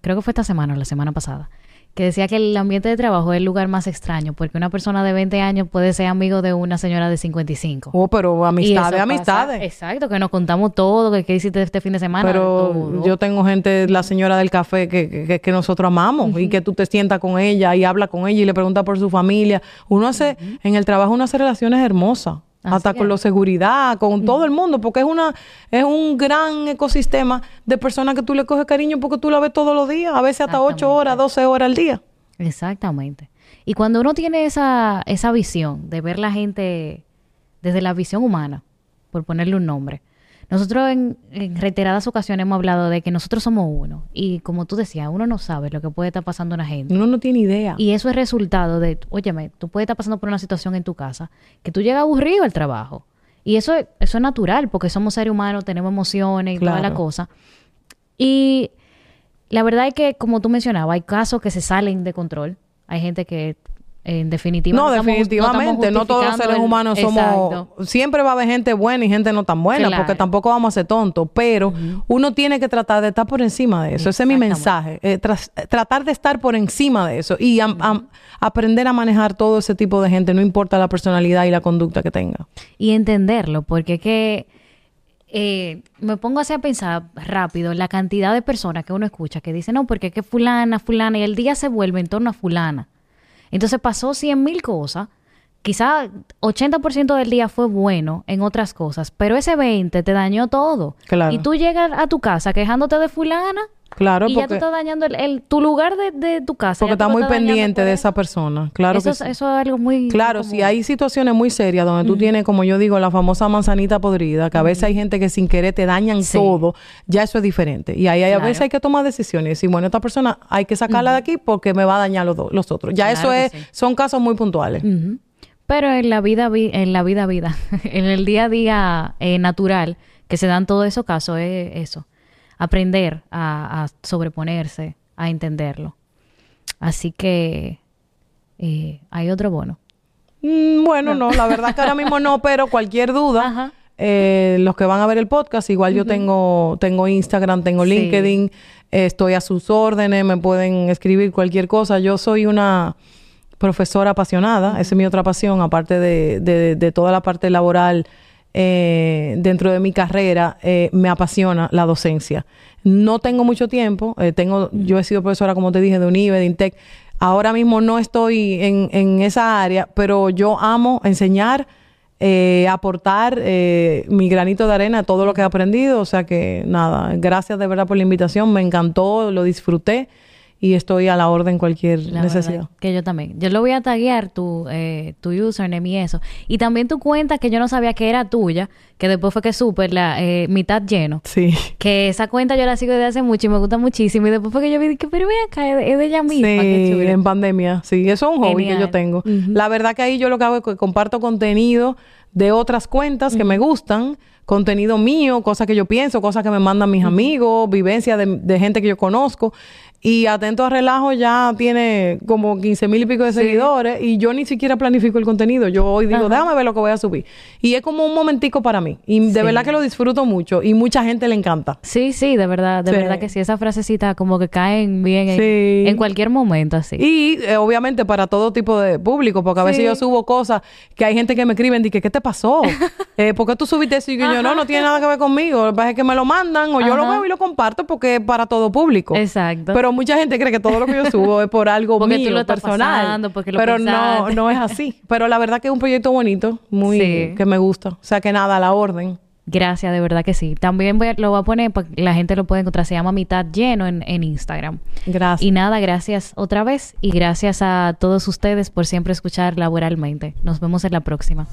creo que fue esta semana o la semana pasada, que decía que el ambiente de trabajo es el lugar más extraño, porque una persona de 20 años puede ser amigo de una señora de 55. Oh, pero amistades, amistades. exacto, que nos contamos todo, que qué hiciste este fin de semana. Pero yo tengo gente, la señora del café, que, que, nosotros amamos y que tú te sientas con ella y hablas con ella y le preguntas por su familia. Uno hace, en el trabajo uno hace relaciones hermosas hasta con la seguridad, con todo el mundo, porque es una es un gran ecosistema de personas que tú le coges cariño porque tú la ves todos los días, a veces hasta 8 horas, 12 horas al día. Exactamente. Y cuando uno tiene esa, esa visión de ver la gente desde la visión humana, por ponerle un nombre, nosotros en, reiteradas ocasiones hemos hablado de que nosotros somos uno. Y como tú decías, uno no sabe lo que puede estar pasando a una gente. Uno no tiene idea. Y eso es resultado de, óyeme, tú puedes estar pasando por una situación en tu casa que tú llegas aburrido al trabajo. Y eso, eso es natural, porque somos seres humanos, tenemos emociones y toda la cosa. Y la verdad es que, como tú mencionabas, hay casos que se salen de control. Hay gente que en definitiva. No, definitivamente. No, todos los seres humanos somos. Siempre va a haber gente buena y gente no tan buena, porque tampoco vamos a ser tontos. Pero uno tiene que tratar de estar por encima de eso. Ese es mi mensaje. Eh, tratar de estar por encima de eso y aprender a manejar todo ese tipo de gente, no importa la personalidad y la conducta que tenga. Y entenderlo, porque es que. Eh, me pongo así a pensar rápido la cantidad de personas que uno escucha que dicen, no, porque es que fulana, fulana, y el día se vuelve en torno a fulana. Entonces pasó cien mil cosas. Quizá 80% del día fue bueno en otras cosas, pero ese 20 te dañó todo. Claro. Y tú llegas a tu casa quejándote de fulana Claro, y ya tú estás dañando el, tu lugar de, tu casa. Porque está muy pendiente de esa persona. Claro eso, eso es algo muy... Claro, si hay situaciones muy serias donde tú tienes, como yo digo, la famosa manzanita podrida, que a veces hay gente que sin querer te dañan todo, ya eso es diferente. Y ahí a veces hay que tomar decisiones. Y bueno, esta persona hay que sacarla de aquí porque me va a dañar los, los otros. Ya eso es, son casos muy puntuales. Pero en la vida, en la vida, vida, en el día a día eh, natural, que se dan todos esos casos, es eso aprender a, sobreponerse, a entenderlo. Así que eh, hay otro bono. Mm, bueno, no. la verdad que ahora mismo no, pero cualquier duda, eh, los que van a ver el podcast, igual yo tengo, tengo Instagram, tengo LinkedIn, estoy a sus órdenes, me pueden escribir cualquier cosa. Yo soy una profesora apasionada, esa es mi otra pasión, aparte de, de toda la parte laboral eh, dentro de mi carrera eh, me apasiona la docencia. No tengo mucho tiempo, eh, tengo, yo he sido profesora, como te dije, de UNIVE, de INTEC. Ahora mismo no estoy en, esa área, pero yo amo enseñar, aportar mi granito de arena a todo lo que he aprendido. O sea que nada, gracias de verdad por la invitación, me encantó, lo disfruté y estoy a la orden cualquier necesidad. Que yo también. Yo lo voy a taguear tu, eh, tu username y eso. Y también tu cuenta que yo no sabía que era tuya, que después fue que supe la eh, mitad lleno. Sí. Que esa cuenta yo la sigo desde hace mucho y me gusta muchísimo. Y después fue que yo vi que, pero ven acá, es de ella misma. Sí, en pandemia. Sí, eso es un hobby que yo tengo. La verdad que ahí yo lo que hago es que comparto contenido de otras cuentas que me gustan contenido mío, cosas que yo pienso, cosas que me mandan mis amigos, vivencias de, de, gente que yo conozco. Y Atento a Relajo ya tiene como 15 mil y pico de seguidores y yo ni siquiera planifico el contenido. Yo hoy digo, déjame ver lo que voy a subir. Y es como un momentico para mí. Y de verdad que lo disfruto mucho y mucha gente le encanta. Sí, sí, de verdad, de verdad que sí. Esa frasecita como que caen bien en, cualquier momento, así. Y eh, obviamente para todo tipo de público, porque a veces yo subo cosas que hay gente que me escriben y que, ¿qué te pasó? eh, ¿Por qué tú subiste eso? Y yo, no, no tiene nada que ver conmigo. Lo que pasa es que me lo mandan o yo lo veo y lo comparto porque es para todo público. Exacto. Pero mucha gente cree que todo lo que yo subo es por algo porque mío, lo personal. porque lo pero no, no es así. Pero la verdad que es un proyecto bonito, muy que me gusta. O sea que nada, a la orden. Gracias, de verdad que sí. También voy lo voy a poner que la gente lo pueda encontrar. Se llama Mitad Lleno en, en Instagram. Gracias. Y nada, gracias otra vez. Y gracias a todos ustedes por siempre escuchar laboralmente. Nos vemos en la próxima.